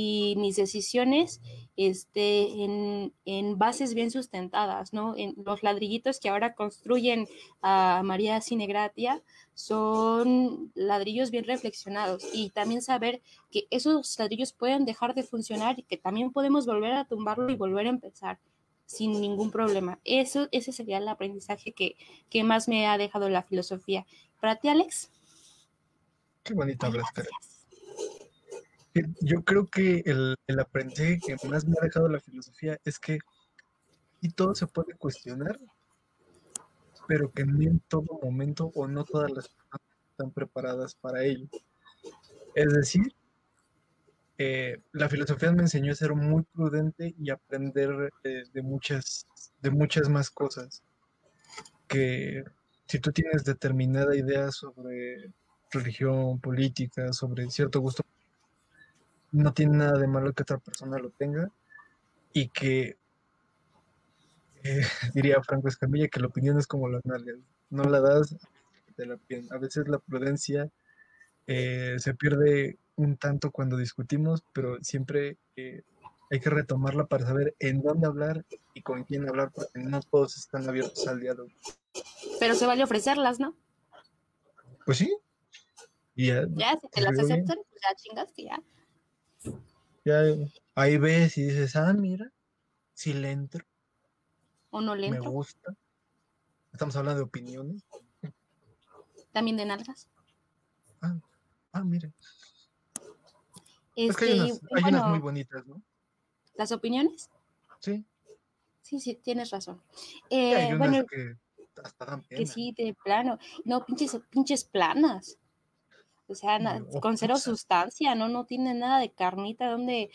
y mis decisiones este, en, en bases bien sustentadas, ¿no? En los ladrillitos que ahora construyen a María Cinegratia son ladrillos bien reflexionados y también saber que esos ladrillos pueden dejar de funcionar y que también podemos volver a tumbarlo y volver a empezar sin ningún problema. Eso, ese sería el aprendizaje que, que más me ha dejado la filosofía. Para ti, Alex. Qué bonito hablas, Karen. Gracias. Eh, Yo creo que el, el aprendizaje que más me ha dejado la filosofía es que y todo se puede cuestionar, pero que no en todo momento o no todas las personas están preparadas para ello. Es decir, eh, la filosofía me enseñó a ser muy prudente y aprender eh, de, muchas, de muchas más cosas. Que si tú tienes determinada idea sobre religión, política, sobre cierto gusto, no tiene nada de malo que otra persona lo tenga y que eh, diría Franco Escamilla que la opinión es como las nalgas, no la das, de la A veces la prudencia eh, se pierde un tanto cuando discutimos, pero siempre eh, hay que retomarla para saber en dónde hablar y con quién hablar, porque no todos están abiertos al diálogo. Pero se vale ofrecerlas, ¿no? Pues sí. ya, ya, si te las aceptan, pues ya chingaste, ya. Ya ahí ves y dices, ah, mira, si le entro. O no le entro. Me gusta. Estamos hablando de opiniones. También de nalgas. Ah, ah mire. es que hay, este, unas, muy bonitas, ¿no? ¿Las opiniones? Sí. Sí, sí, tienes razón. Eh, bueno, que hasta dan pena. Que sí, de plano. No, pinches, pinches planas. O sea, con cero sustancia, ¿no? No tiene nada de carnita donde.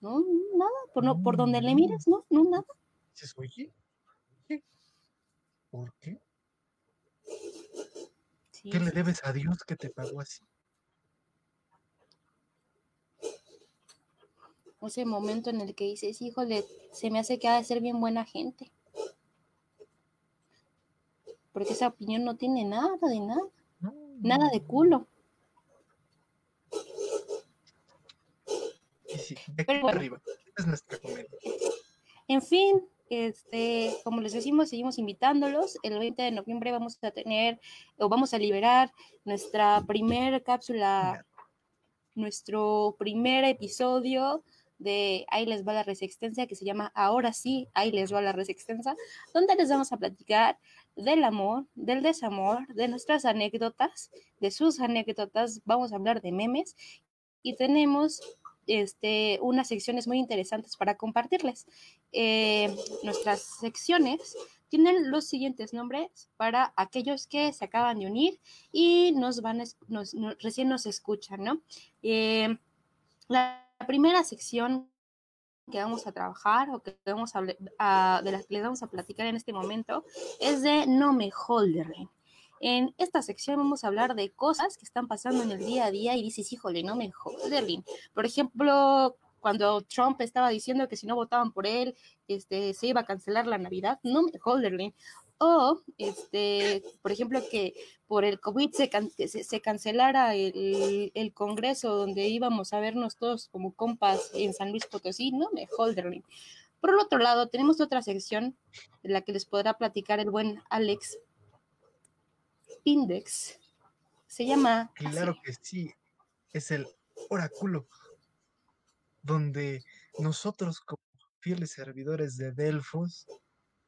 No, nada. Por, no, por donde le miras, ¿no? No, nada. Dices, oye. ¿Por qué? ¿Qué le debes a Dios que te pagó así? Ese momento en el que dices, híjole, se me hace que ha de ser bien buena gente. Porque esa opinión no tiene nada de nada. Nada de culo. En fin, este, como les decimos, seguimos invitándolos. El 20 de noviembre vamos a tener o vamos a liberar nuestra primer cápsula, nuestro primer episodio de Ahí les va la resistencia, que se llama Ahora sí, ahí les va la resistencia, donde les vamos a platicar del amor, del desamor, de nuestras anécdotas, de sus anécdotas, vamos a hablar de memes. Y tenemos este, unas secciones muy interesantes para compartirles. Eh, nuestras secciones tienen los siguientes nombres para aquellos que se acaban de unir y nos van, recién nos escuchan, ¿no? Eh, la primera sección que vamos a trabajar o que vamos a, de las que les vamos a platicar en este momento es de No Me Holderling. En esta sección vamos a hablar de cosas que están pasando en el día a día y dices, híjole, no me joderlin. Por ejemplo, cuando Trump estaba diciendo que si no votaban por él, este, se iba a cancelar la Navidad, no me holderlin. O, este, por ejemplo, que por el COVID se, se, cancelara el, el, congreso donde íbamos a vernos todos como compas en San Luis Potosí, no me holderlin. Por el otro lado, tenemos otra sección en la que les podrá platicar el buen Alex Index. Se llama. Claro que sí, es el oráculo, donde nosotros como fieles servidores de Delfos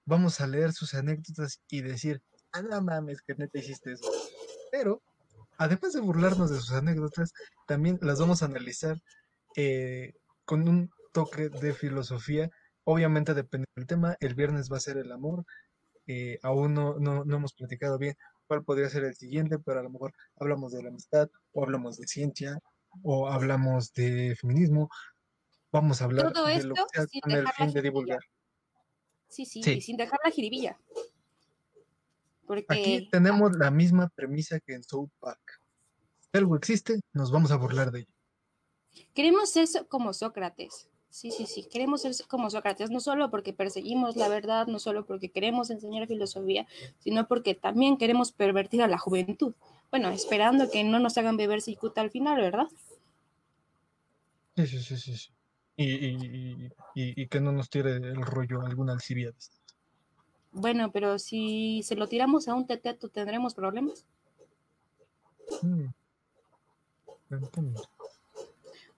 vamos a leer sus anécdotas y decir, ah, no mames, que neta hiciste eso. Pero, además de burlarnos de sus anécdotas, también las vamos a analizar eh, con un toque de filosofía. Obviamente depende del tema. El viernes va a ser el amor. Eh, aún no, no, no, hemos platicado bien cuál podría ser el siguiente, pero a lo mejor hablamos de la amistad, o hablamos de ciencia, o hablamos de feminismo. Vamos a hablar de lo que con el fin de divulgar. Sí, sí, sin dejar la jiribilla. Porque... Aquí tenemos la misma premisa que en South Park. Si algo existe, nos vamos a burlar de ello. Queremos eso como Sócrates. Sí, sí, sí, queremos ser como Sócrates, no solo porque perseguimos la verdad, no solo porque queremos enseñar filosofía, sino porque también queremos pervertir a la juventud. Bueno, esperando que no nos hagan beber cicuta al final, ¿verdad? Sí, sí, sí, sí. Y, que no nos tire el rollo algún Alcibiades. Bueno, pero si se lo tiramos a un teteto, ¿tendremos problemas? Mm.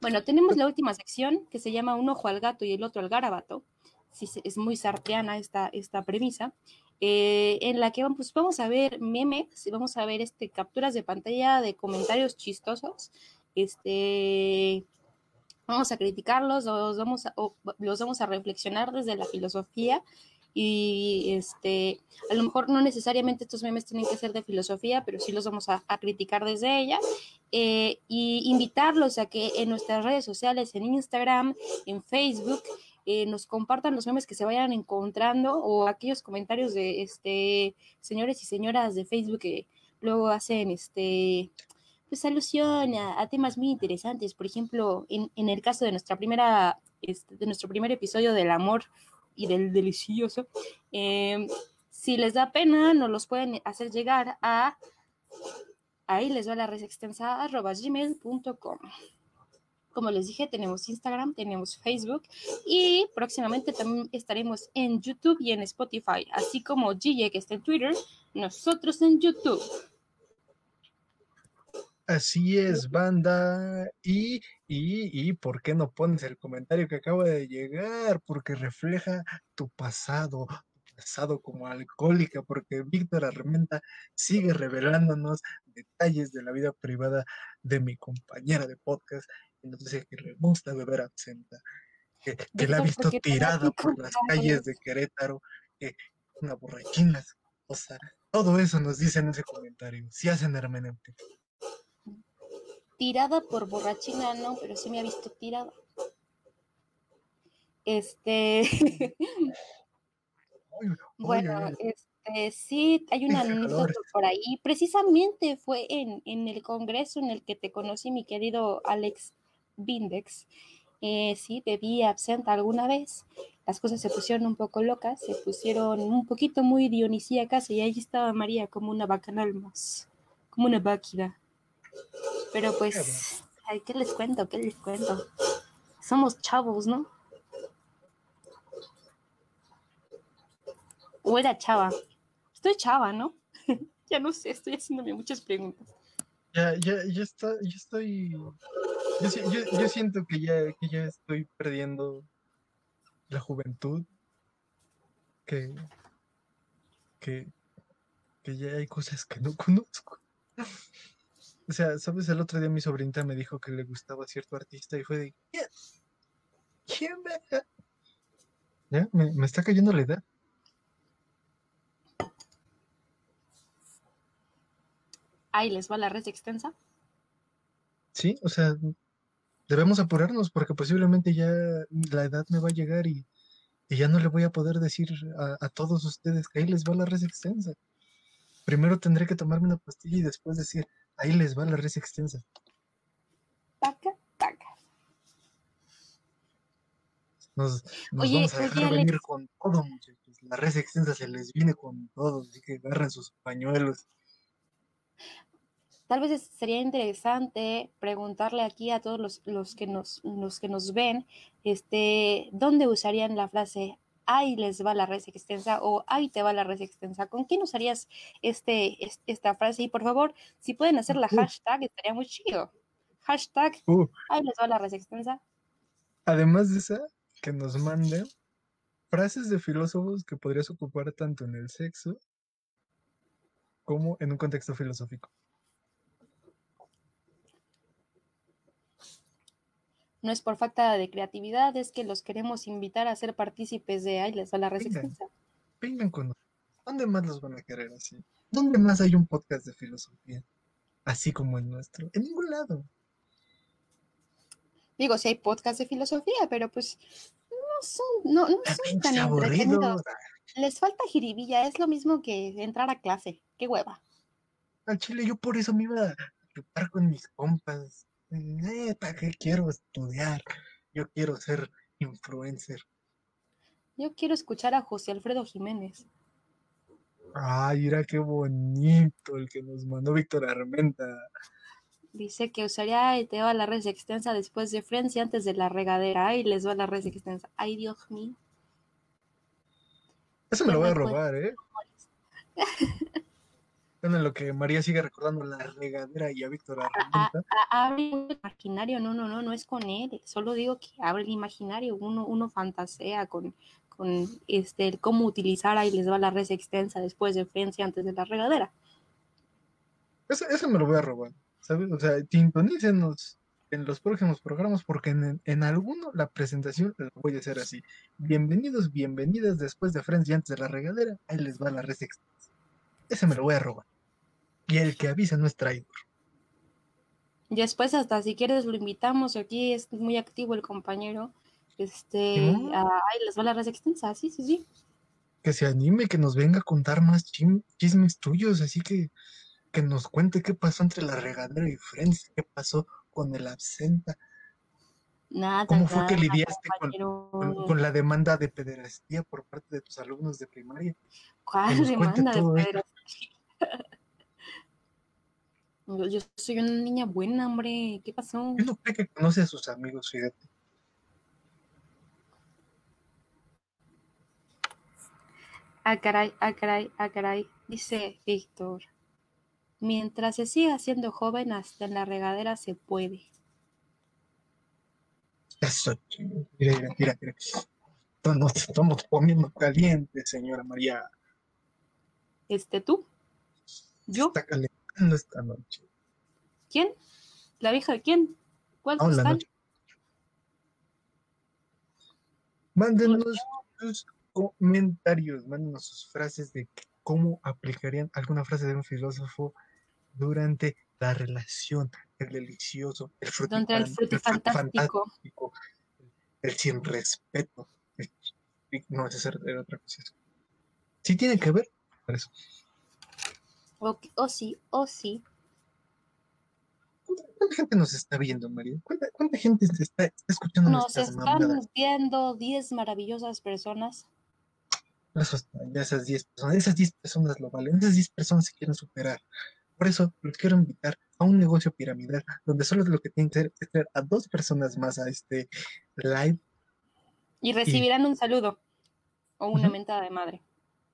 Bueno, tenemos la última sección que se llama Un ojo al gato y el otro al garabato. Sí, es muy sarteana esta, esta premisa. Eh, en la que pues, vamos a ver memes, vamos a ver este, capturas de pantalla de comentarios chistosos. Este, vamos a criticarlos, los vamos a, los vamos a reflexionar desde la filosofía y este, a lo mejor no necesariamente estos memes tienen que ser de filosofía, pero sí los vamos a, a criticar desde ella eh, y invitarlos a que en nuestras redes sociales, en Instagram, en Facebook, eh, nos compartan los memes que se vayan encontrando o aquellos comentarios de este señores y señoras de Facebook que luego hacen este pues alusión a, a temas muy interesantes. Por ejemplo, en, en el caso de nuestra primera, este, de nuestro primer episodio del amor y del delicioso, eh, si les da pena, nos los pueden hacer llegar a ahí les va la red extensa arroba gmail.com. Como les dije, tenemos Instagram, tenemos Facebook y próximamente también estaremos en YouTube y en Spotify, así como Gille que está en Twitter, nosotros en YouTube. Así es, banda. Y, y, y, ¿por qué no pones el comentario que acaba de llegar? Porque refleja tu pasado, tu pasado como alcohólica, porque Víctor Armenta sigue revelándonos detalles de la vida privada de mi compañera de podcast, y nos dice que le gusta beber absenta, que, que la ha visto ¿por qué tirada por las calles de Querétaro, que una borrachina, o sea, todo eso nos dice en ese comentario. Si hacen hermenéutica. Tirada por borrachina, no, pero sí me ha visto tirada. Este, bueno, este, sí, hay una anécdota por ahí. Precisamente fue en, en el congreso en el que te conocí, mi querido Alex Vindex. Eh, sí, bebí absenta alguna vez. Las cosas se pusieron un poco locas, se pusieron un poquito muy dionisíacas y ahí estaba María como una bacanal más, como una báquida. Pero pues, ¿qué les cuento? ¿Qué les cuento? Somos chavos, ¿no? O era chava. Estoy chava, ¿no? ya no sé, estoy haciéndome muchas preguntas. Ya, ya, ya está, ya estoy. Yo, yo, yo siento que ya, que ya estoy perdiendo la juventud. Que, que, que ya hay cosas que no conozco. O sea, ¿sabes? El otro día mi sobrinita me dijo que le gustaba cierto artista y fue de. ¿Quién? ¿Quién verga?". Ya, me, me está cayendo la edad. Ahí les va la red extensa. Sí, o sea, debemos apurarnos porque posiblemente ya la edad me va a llegar y, y ya no le voy a poder decir a, a todos ustedes que ahí les va la res extensa. Primero tendré que tomarme una pastilla y después decir, ahí les va la res extensa. Taca, taca. Nos, nos Oye, vamos a oye, dejar Alex. venir con todo, muchachos. La res extensa se les viene con todo, así que agarren sus pañuelos. Tal vez sería interesante preguntarle aquí a todos los, los que nos, los que nos ven, este, ¿dónde usarían la frase ahí les va la red extensa o ahí te va la red extensa? ¿Con quién usarías este, es- esta frase? Y por favor, si pueden hacer la hashtag, estaría muy chido. Hashtag Uh, ahí les va la red extensa. además de esa, que nos manden frases de filósofos que podrías ocupar tanto en el sexo como en un contexto filosófico. No es por falta de creatividad, es que los queremos invitar a ser partícipes de ahí les va la extensa. vengan con. ¿Dónde más los van a querer así? ¿Dónde más hay un podcast de filosofía? Así como el nuestro. En ningún lado. Digo, si hay podcast de filosofía, pero pues no son, no, no son tan pinche aburrido. entretenidos. Les falta jiribilla, es lo mismo que entrar a clase. Qué hueva. Al chile, yo por eso me iba a chupar con mis compas. Eh, ¿Para qué quiero estudiar? Yo quiero ser influencer. Yo quiero escuchar a José Alfredo Jiménez. Ay, mira qué bonito el que nos mandó Víctor Armenta. Dice que usaría el te va la red extensa después de Friends y antes de la regadera. Ay, les va la red extensa. Ay, Dios mío. Eso me lo voy a robar, ¿eh? Bueno, en lo que María sigue recordando la regadera y a Víctor Abre el imaginario, no, no, no, no es con él. Solo digo que abre el imaginario. Uno, uno fantasea con, con este, el cómo utilizar ahí les va la red extensa después de Friends y antes de la regadera. Eso, eso me lo voy a robar, ¿sabes? O sea, sintonícenos en los próximos programas, porque en, en alguno la presentación la voy a hacer así. Bienvenidos, bienvenidas después de Friends y antes de la regadera, ahí les va la res extensa. Ese me lo voy a robar. Y el que avisa no es traidor. Y después hasta si quieres lo invitamos, aquí es muy activo el compañero. Este, Simón. ah, ahí les va la red extensa, sí, sí, sí. Que se anime, que nos venga a contar más chismes tuyos, así que que nos cuente qué pasó entre la regadera y Friends, qué pasó con el absenta, Nada, cómo fue que lidiaste con, compañero. con- con la demanda de pederastía por parte de tus alumnos de primaria. ¿Cuál demanda de pederastía? Yo, yo soy una niña buena, hombre. ¿Qué pasó? Yo no creo que conoce a sus amigos, fíjate. Ah, caray, ah, caray, ah, caray. Dice Víctor. Mientras se siga siendo joven, hasta en la regadera se puede. Eso, mira, mira, mira, Nos estamos poniendo caliente, señora María. ¿Este tú? ¿Yo? Está calentando esta noche. ¿Quién? ¿La vieja de quién? ¿Cuál No, la fiscal? noche. Mándenos sus comentarios, mándenos sus frases de cómo aplicarían alguna frase de un filósofo durante la relación, el delicioso, el Donde el frutifantástico, frutifantástico. el sin respeto. el- No, esa era otra cosa. Sí tiene que ver por eso. O, o sí, o sí. ¿Cuánta, gente nos está viendo, María? ¿Cuánta, cuánta gente está, está escuchando Nos están mamadas? viendo 10 maravillosas personas. Eso está, esas 10 personas, esas 10 personas lo valen, esas 10 personas se quieren superar. Por eso los quiero invitar a un negocio piramidal donde solo lo que tienen que hacer es traer a dos personas más a este live. Y recibirán un saludo. O una mentada de madre.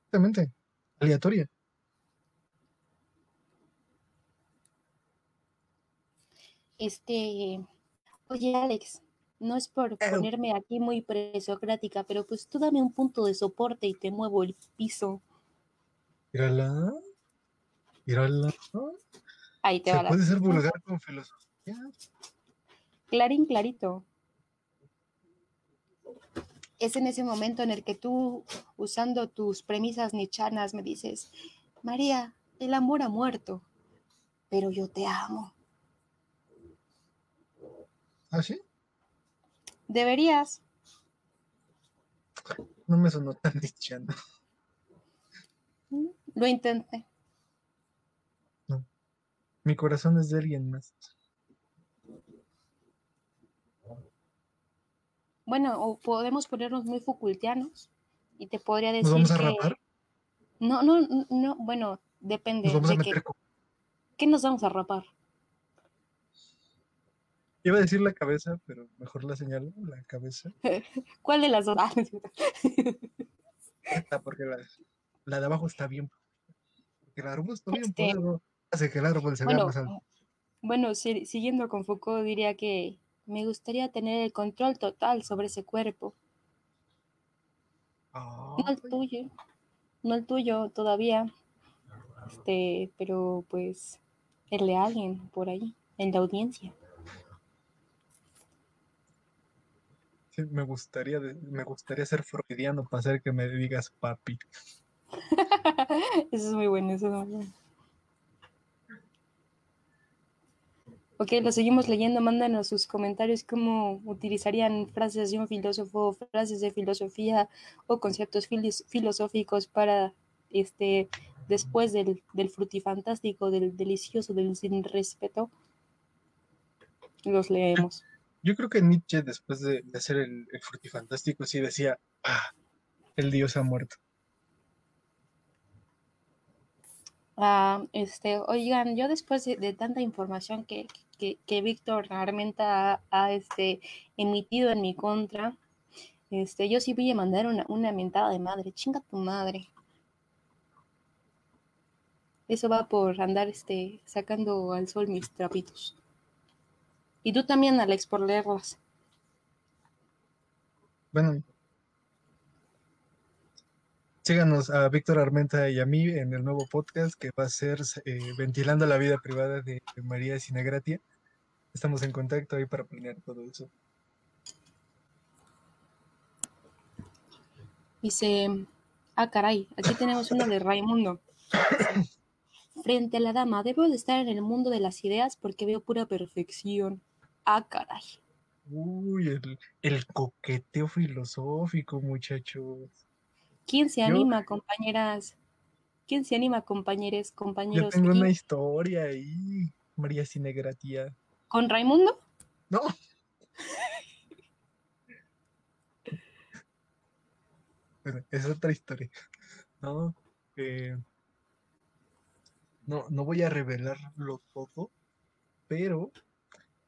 Exactamente, aleatoria. Este. Oye, Alex. No es por ponerme aquí muy presocrática, pero pues tú dame un punto de soporte y te muevo el piso. Mírala. Ahí te Se va la. puede ser vulgar con filosofía. Clarín, clarito. Es en ese momento en el que tú, usando tus premisas nichanas, me dices, María, el amor ha muerto, pero yo te amo. ¿Ah, sí? Deberías. No me sonó tan dichano. Lo intenté. Mi corazón es de alguien más. Bueno, o podemos ponernos muy Foucaultianos y te podría decir ¿Nos vamos a que... rapar? No, no, no, no, bueno, depende ¿Nos vamos a de qué, meter con... qué nos vamos a rapar. Iba a decir la cabeza, pero mejor la señalo, la cabeza. ¿Cuál de las dos? Ah, Esta, porque la, la de abajo está bien. Porque el árbol está bien Este-. Hace que el árbol se vea bueno, más alto. bueno, si- siguiendo con Foucault, diría que me gustaría tener el control total sobre ese cuerpo. No el tuyo, no el tuyo todavía. Este, pero pues el de alguien por ahí, en la audiencia. sí, me gustaría, me gustaría ser freudiano para hacer que me digas papi. Eso es muy bueno, eso es muy bueno. Ok, lo seguimos leyendo. Mándanos sus comentarios cómo utilizarían frases de un filósofo, frases de filosofía o conceptos filosóficos para este después del, del frutifantástico, del delicioso, del sin respeto. Los leemos. Yo creo que Nietzsche, después de, de hacer el, el frutifantástico, sí decía, ah, el dios ha muerto. Ah, este, oigan, yo después de, de tanta información que, que, que Víctor Armenta ha, ha, este, emitido en mi contra, este, yo sí voy a mandar una, una mentada de madre, chinga tu madre. Eso va por andar este, sacando al sol mis trapitos. Y tú también, Alex, por leerlas. Bueno, síganos a Víctor Armenta y a mí en el nuevo podcast que va a ser eh, Ventilando la vida privada de María Cinegratia. estamos en contacto ahí para planear todo eso. Dice, ah, caray, aquí tenemos uno de Raimundo. Frente a la dama, debo de estar en el mundo de las ideas porque veo pura perfección. Ah, caray. Uy, el, el coqueteo filosófico, muchachos. ¿Quién se Yo- anima, compañeras? ¿Quién se anima, compañeros, Yo tengo aquí? una historia ahí, María Cinegratía. ¿Con Raimundo? No. Bueno, es otra historia. No, eh, no, no voy a revelarlo todo, pero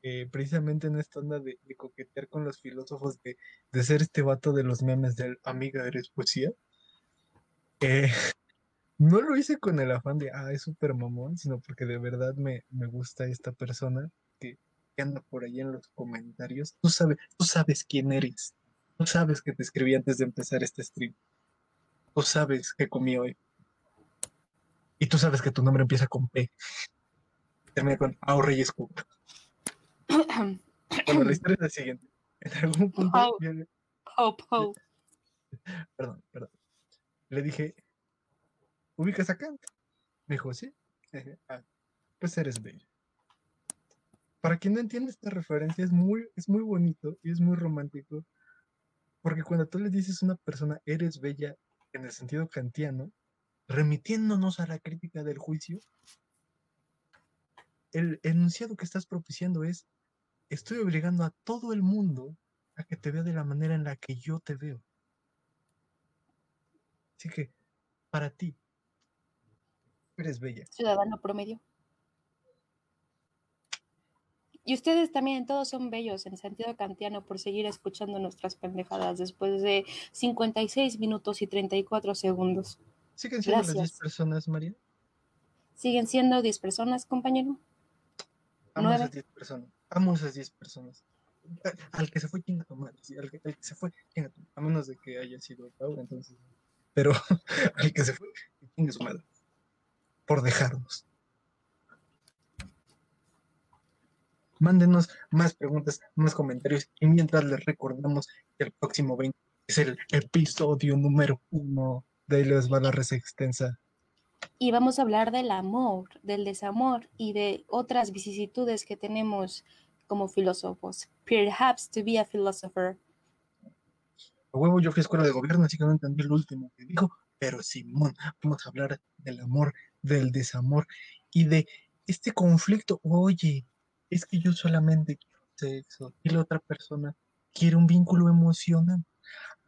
eh, precisamente en esta onda de, de coquetear con los filósofos, de, de ser este vato de los memes del amiga, eres poesía, eh, no lo hice con el afán de, ah, es súper mamón, sino porque de verdad me, me gusta esta persona que, que anda por ahí en los comentarios. Tú sabes, tú sabes quién eres. Tú sabes que te escribí antes de empezar este stream. Tú sabes que comí hoy. Y tú sabes que tu nombre empieza con P. Termina con Ao Reyes Cook. Bueno, la historia es la siguiente. En algún punto, Au. yo le- Ho, ho. perdón, perdón. Le dije, ¿ubicas a Kant? Me dijo, sí. "Ah, pues eres bello. Para quien no entiende esta referencia, es muy, es muy bonito y es muy romántico. Porque cuando tú le dices a una persona, eres bella, en el sentido kantiano, remitiéndonos a la crítica del juicio, el enunciado que estás propiciando es, estoy obligando a todo el mundo a que te vea de la manera en la que yo te veo. Así que, para ti, eres bella. Ciudadano promedio. Y ustedes también, todos son bellos en sentido kantiano por seguir escuchando nuestras pendejadas después de 56 minutos y 34 segundos. ¿Siguen siendo las 10 Gracias. personas, María? ¿Siguen siendo 10 personas, compañero? Amo a esas 10 personas. Amo a esas 10 personas. A- Al que se fue, chinga tu madre. sí, al, que, al que se fue, chinga tu A menos de que haya sido Pau, entonces. Pero al que se fue, chingue su madre. Por dejarnos. Mándenos más preguntas, más comentarios. Y mientras les recordamos que el próximo 20 es el episodio número uno de les va extensa. Y vamos a hablar del amor, del desamor y de otras vicisitudes que tenemos como filósofos. Perhaps to be a philosopher. Huevo, yo fui a escuela de gobierno, así que no entendí lo último que dijo. Pero Simón, vamos a hablar del amor, del desamor y de este conflicto. Oye, es que yo solamente quiero sexo y la otra persona quiere un vínculo emocional.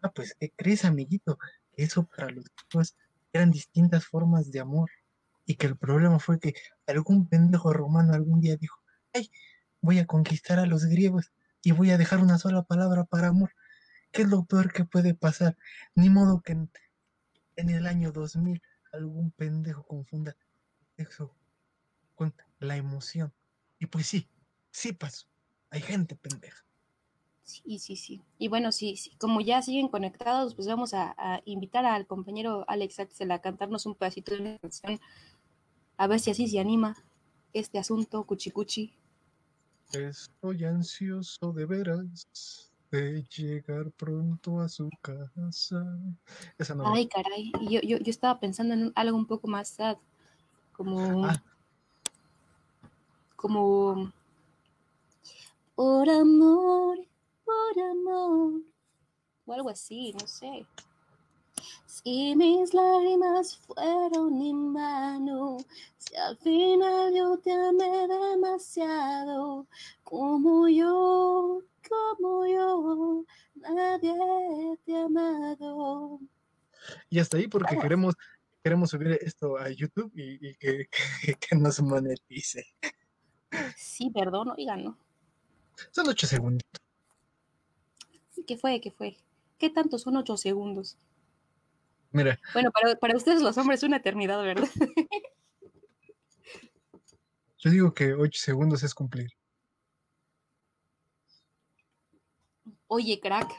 Ah, pues, ¿qué crees, amiguito? Eso para los chicos eran distintas formas de amor. Y que el problema fue que algún pendejo romano algún día dijo, ay, voy a conquistar a los griegos y voy a dejar una sola palabra para amor. ¿Qué es lo peor que puede pasar? Ni modo que en, en el año 2000 algún pendejo confunda sexo con la emoción. Y pues sí, sí pasó. Hay gente pendeja. Sí, sí, sí. Y bueno, sí, sí, como ya siguen conectados, pues vamos a, a invitar al compañero Alex Axel a cantarnos un pedacito de una canción, a ver si así se anima este asunto, cuchicuchi. Estoy ansioso de veras de llegar pronto a su casa. Esa no. Ay, caray, yo, yo, yo estaba pensando en algo un poco más sad, como, Ah. como, por amor, por amor, o algo así, no sé. Si mis lágrimas fueron en vano, si al final yo te amé demasiado, como yo, como yo, nadie te ha amado. Y hasta ahí porque queremos, queremos subir esto a YouTube y, y que, que, que nos monetice. Sí, perdón, oigan, ¿no? Son ocho segundos. ¿Qué fue? ¿Qué fue? ¿Qué tanto son ocho segundos? Mira, Bueno, para, para ustedes los hombres es una eternidad, ¿verdad? yo digo que ocho segundos es cumplir. Oye, crack,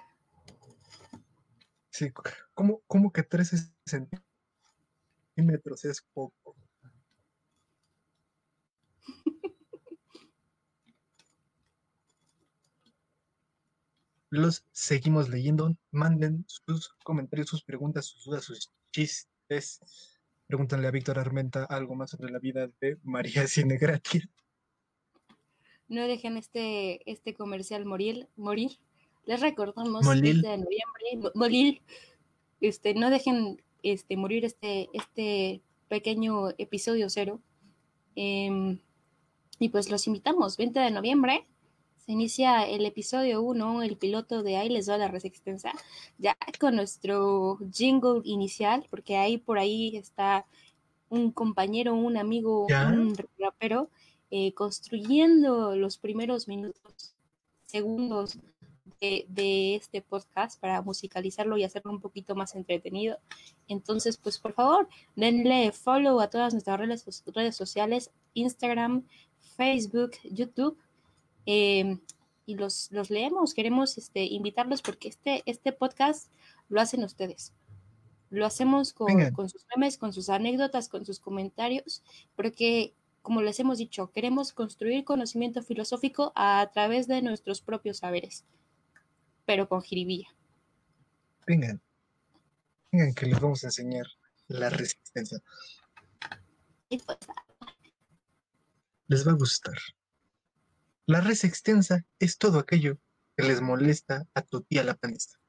Sí, ¿cómo, cómo que 13 centímetros es poco? los seguimos leyendo. Manden sus comentarios, sus preguntas, sus dudas, sus chistes. Pregúntenle a Víctor Armenta algo más sobre la vida de María Cinegratia. No dejen este, este comercial morir, morir. Les recordamos Molil. 20 de noviembre, mo- morir. Este, no dejen este, morir este, este pequeño episodio cero. Em, y pues los invitamos, 20 de noviembre. Se inicia el episodio 1, el piloto de Ahí les va la resistencia, ya con nuestro jingle inicial, porque ahí por ahí está un compañero, un amigo, ¿Ya? un rapero, eh, construyendo los primeros minutos, segundos de, de este podcast para musicalizarlo y hacerlo un poquito más entretenido. Entonces, pues por favor, denle follow a todas nuestras redes, redes sociales, Instagram, Facebook, YouTube. eh, y los, los leemos, queremos este, invitarlos porque este, este podcast lo hacen ustedes. Lo hacemos con, con sus memes, con sus anécdotas, con sus comentarios, porque, como les hemos dicho, queremos construir conocimiento filosófico a través de nuestros propios saberes, pero con jiribilla. Vengan. Vengan que les vamos a enseñar la resistencia. Y pues, Les va a gustar. La res extensa es todo aquello que les molesta a tu tía la panista.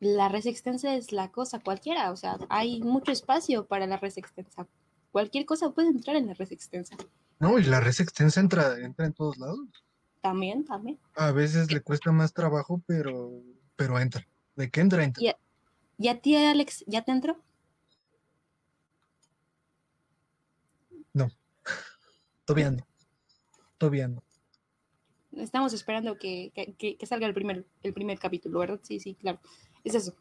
la res extensa es la cosa cualquiera, o sea, hay mucho espacio para la res extensa. Cualquier cosa puede entrar en la res extensa. No, y la res extensa entra, entra en todos lados. También, también. A veces le cuesta más trabajo, pero, pero entra. ¿De qué entra? Entra. Y- ¿Y a ti, Alex, ya te entró? Todavía no. Todavía no. Estamos esperando que, que- que- que salga el primer, el primer capítulo, ¿verdad? Sí, sí, claro. Es eso.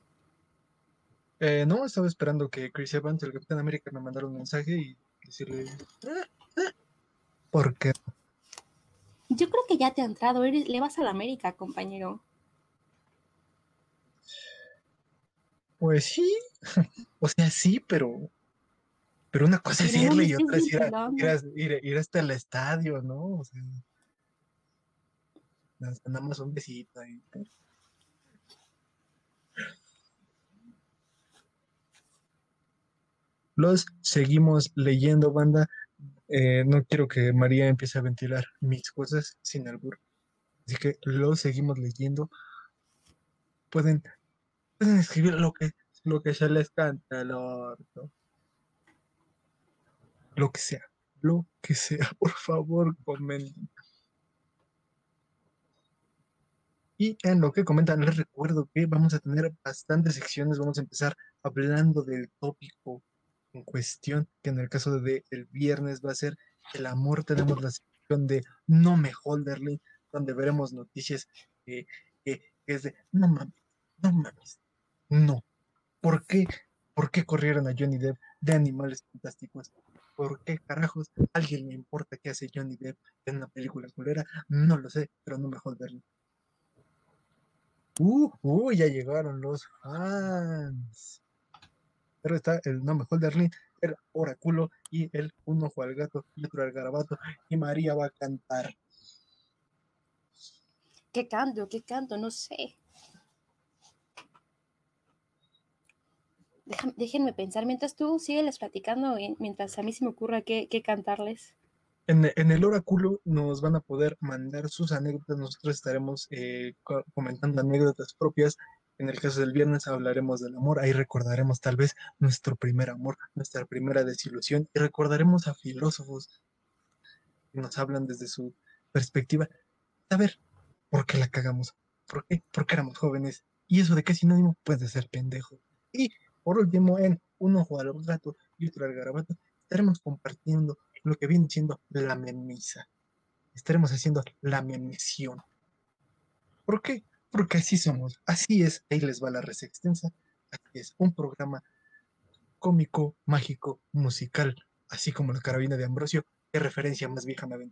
Eh, no, estaba esperando que Chris Evans, el Capitán América, me mandara un mensaje y decirle. "Ah, ah". ¿Por qué? Yo creo que ya te ha entrado. Eres, le vas a la América, compañero. Pues sí. O sea, sí, pero. Pero una cosa es Pero irle y otra es ir, a- ir, a- ir- ir hasta el estadio, ¿no? O sea. Nada más un besito ahí. Los seguimos leyendo, banda. Eh, no quiero que María empiece a ventilar mis cosas sin albur. Así que los seguimos leyendo. Pueden, escribir lo que, lo que se les canta el orto. Lo que sea, lo que sea, por favor, comenten. Y en lo que comentan, les recuerdo que vamos a tener bastantes secciones. Vamos a empezar hablando del tópico cuestión, que en el caso de el viernes va a ser el amor. Tenemos la sección de No me Holderly, donde veremos noticias que, es de no mames, no mames, no. ¿Por qué? ¿Por qué corrieron a Johnny Depp de Animales Fantásticos? ¿Por qué carajos alguien le importa qué hace Johnny Depp en una película culera? No lo sé, pero no me Holderly. Uh, uh, ya llegaron los fans. Pero está el no mejor de el oráculo y el un ojo al gato y otro al garabato. Y María va a cantar. ¿Qué canto? ¿Qué canto? No sé. Déjame- déjenme pensar. Mientras tú sígueles platicando, mientras a mí se me ocurra qué, qué cantarles. En, en el oráculo nos van a poder mandar sus anécdotas. Nosotros estaremos eh, co- comentando anécdotas propias. En el caso del viernes hablaremos del amor. Ahí recordaremos tal vez nuestro primer amor, nuestra primera desilusión. Y recordaremos a filósofos que nos hablan desde su perspectiva. A ver, ¿por qué la cagamos? ¿Por qué? Porque éramos jóvenes. ¿Y eso de qué sinónimo? Puede ser pendejo. Y por último, en un ojo al gato y otro al garabato, estaremos compartiendo lo que viene siendo la memisa. Estaremos haciendo la memisión. ¿Por qué? Porque así somos. Así es. Ahí les va la res extensa. Así es. Un programa cómico, mágico, musical, así como la carabina de Ambrosio. ¿Qué referencia más vieja me?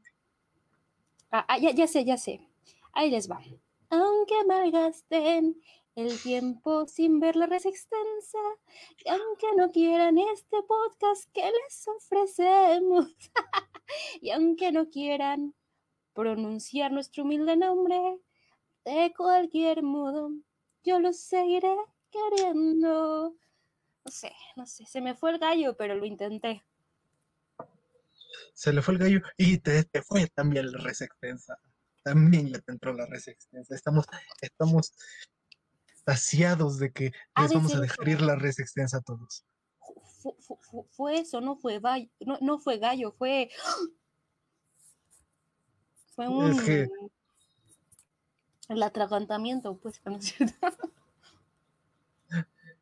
Ah, ah, ya, ya sé, ya sé. Ahí les va. Aunque malgasten el tiempo sin ver la res extensa, y aunque no quieran este podcast que les ofrecemos, y aunque no quieran pronunciar nuestro humilde nombre. De cualquier modo, yo lo seguiré queriendo. No sé, no sé, se me fue el gallo, pero lo intenté. Se le fue el gallo y te, te fue también la res extensa. También ya te entró la res extensa. Estamos, estamos saciados de que Ha les vamos a ser dejar eso. ir la res extensa a todos. Fu- fu- fu- fue eso, no fue gallo, no, no fue gallo, fue. Fue un. Es que- El atragantamiento, pues, ¿no es cierto?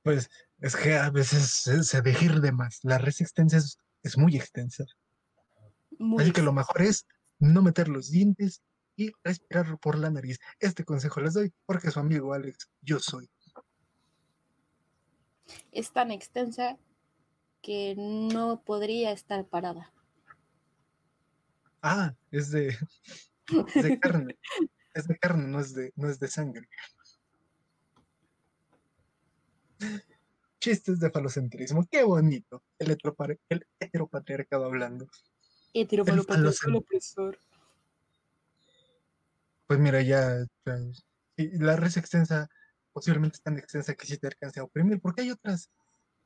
Pues es que a veces se, deja ir de más. La res extensa es, es muy extensa. Muy Así que lo mejor es no meter los dientes y respirar por la nariz. Este consejo les doy porque su amigo Alex, yo soy. es tan extensa que no podría estar parada. Ah, es de, es de carne. Es de carne, no es de, no es de sangre. Chistes de falocentrismo, qué bonito. El, el heteropatriarcado hablando. Falocentrismo. opresor. Pues mira, ya, la res extensa posiblemente es tan extensa que sí te alcance a oprimir, porque hay otras,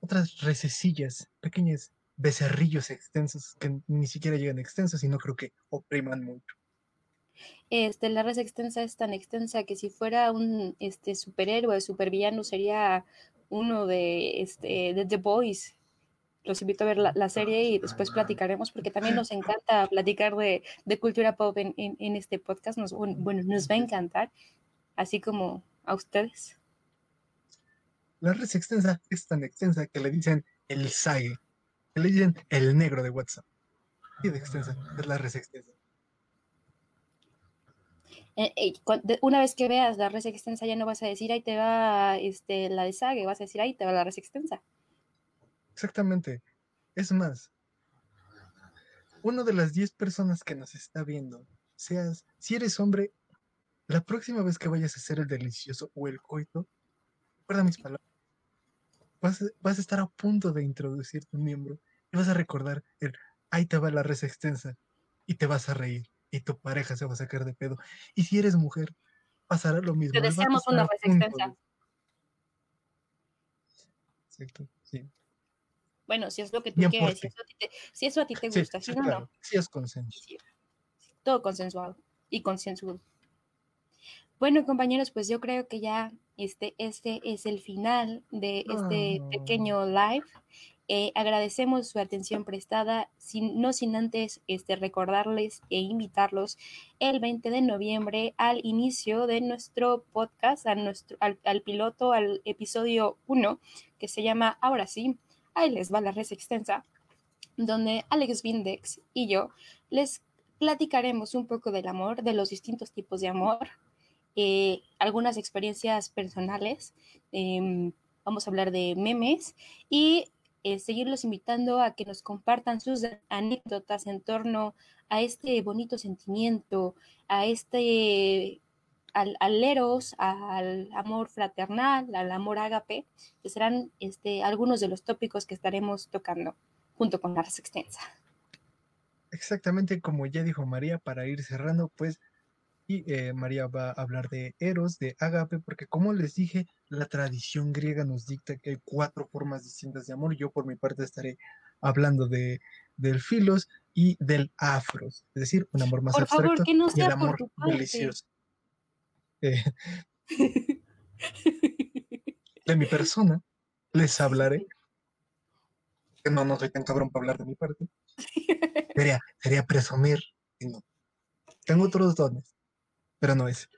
otras rececillas, pequeños becerrillos extensos que ni siquiera llegan extensos y no creo que opriman mucho. Este, la red extensa es tan extensa que si fuera un este, superhéroe, supervillano, sería uno de, este, de The Boys. Los invito a ver la, la serie y después platicaremos, porque también nos encanta platicar de, de cultura pop en, en- en este podcast. Nos, bueno, nos va a encantar, así como a ustedes. La res extensa es tan extensa que le dicen el sague, que le dicen el negro de WhatsApp. Y de extensa es la res extensa. Eh, eh, una vez que veas la red extensa, ya no vas a decir ahí te va este, la de Sage, vas a decir ahí te va la red extensa. Exactamente. Es más, una de las 10 personas que nos está viendo, seas, si eres hombre, la próxima vez que vayas a hacer el delicioso o el coito, recuerda mis palabras. Vas, vas a estar a punto de introducir tu miembro y vas a recordar el ahí te va la res extensa y te vas a reír y tu pareja se va a sacar de pedo. Y si eres mujer, pasará lo mismo. Te deseamos una a res punto extensa. de- Exacto, sí. Bueno, si es lo que tú Bien quieres, si eso, a ti te, si eso a ti te gusta, sí, si no, claro, no. sí es consenso. Sí, todo consensuado y consensuado. Bueno, compañeros, pues yo creo que ya este, este es el final de este Ah. pequeño live. Eh, agradecemos su atención prestada, sin, no sin antes este, recordarles e invitarlos el 20 de noviembre al inicio de nuestro podcast, a nuestro, al, al piloto, al episodio 1, que se llama Ahora sí, ahí les va la res extensa, donde Alex Vindex y yo les platicaremos un poco del amor, de los distintos tipos de amor, eh, algunas experiencias personales, eh, vamos a hablar de memes y eh, seguirlos invitando a que nos compartan sus anécdotas en torno a este bonito sentimiento, a este al, al eros, al amor fraternal, al amor ágape, que serán este, algunos de los tópicos que estaremos tocando junto con la extensa. Exactamente como ya dijo María, para ir cerrando, pues, y eh, María va a hablar de Eros, de Agape, porque como les dije, la tradición griega nos dicta que hay cuatro formas distintas de amor. Yo por mi parte estaré hablando de del filos y del afros, es decir, un amor más Por favor, abstracto que no y el sea por amor tu parte. delicioso. Eh, de mi persona les hablaré. Que no, no soy tan cabrón para hablar de mi parte. Sería, sería presumir. no. Tengo otros dones, pero no es.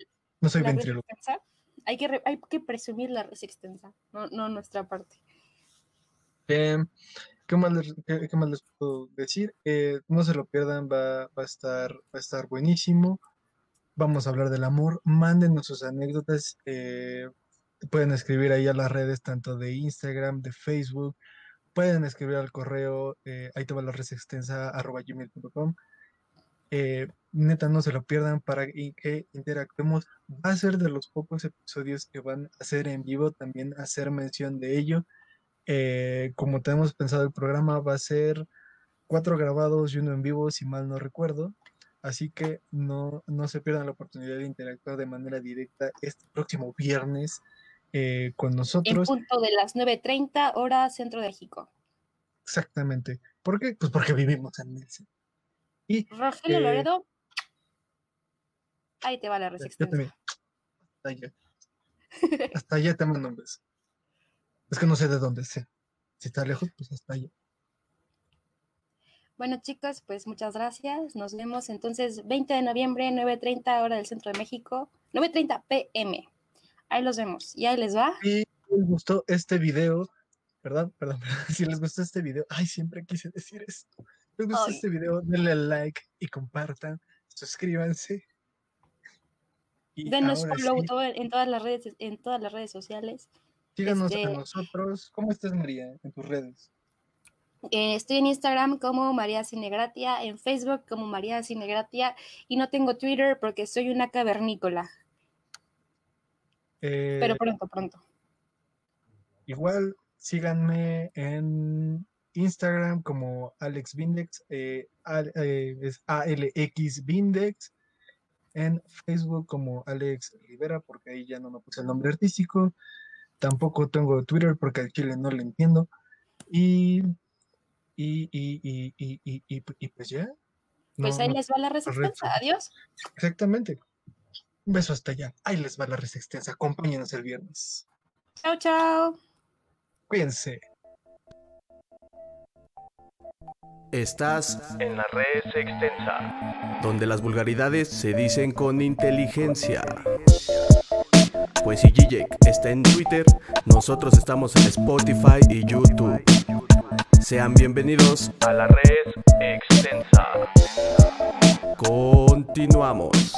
No soy extensa, hay que, re- hay que presumir la res extensa, no, no nuestra parte. Eh, ¿qué, más les, qué, qué más les puedo decir? Eh, no se lo pierdan, va, va a estar, va a estar buenísimo. Vamos a hablar del amor. Mándenos sus anécdotas. eh, pueden escribir ahí a las redes, tanto de Instagram, de Facebook. Pueden escribir al correo, eh, ahí te va la red extensa, arroba gmail.com. Eh, neta, no se lo pierdan para que interactuemos. Va a ser de los pocos episodios que van a ser en vivo, también hacer mención de ello. Eh, como tenemos pensado el programa, va a ser cuatro grabados y uno en vivo, si mal no recuerdo. Así que no, no se pierdan la oportunidad de interactuar de manera directa este próximo viernes eh, con En nosotros. punto de las 9.30 hora Centro de México. Exactamente. ¿Por qué? Pues porque vivimos en Nelson. Y Rogelio Eh, Loredo. Ahí te va la yo resistencia. también. Hasta allá. Hasta allá te mando un beso. Es que no sé de dónde sea. Si está lejos, pues hasta allá. Bueno, chicos, pues muchas gracias. Nos vemos entonces 20 de noviembre, 9.30 hora del Centro de México, 9.30 pm. Ahí los vemos. Y ahí les va. Si les gustó este video, perdón, perdón, perdón, si les gustó este video, ay, siempre quise decir esto. Si les gustó este video, denle like y compartan, suscríbanse. Denos follow sí, todo- en todas las redes, en todas las redes sociales. síganos a este- nosotros. ¿Cómo estás, María, en tus redes? Eh, estoy en Instagram como María Cinegratia, en Facebook como María Cinegratia y no tengo Twitter porque soy una cavernícola. Eh, Pero pronto, pronto. Igual síganme en Instagram como Alex Vindex, eh, eh, es ALX Vindex, en Facebook como Alex Rivera, porque ahí ya no me puse el nombre artístico. Tampoco tengo Twitter porque al chile no le entiendo. Y, y, y, y, y, pues ya. Pues ahí no, les va la resistencia. Adiós. exactamente. Un beso hasta allá. Ahí les va la resistencia. Acompáñenos el viernes. Chao, chao. Cuídense. Estás En la red extensa. donde las vulgaridades se dicen con inteligencia. Pues si Gijek está en Twitter, nosotros estamos en Spotify y YouTube. Sean bienvenidos, A la red extensa. continuamos.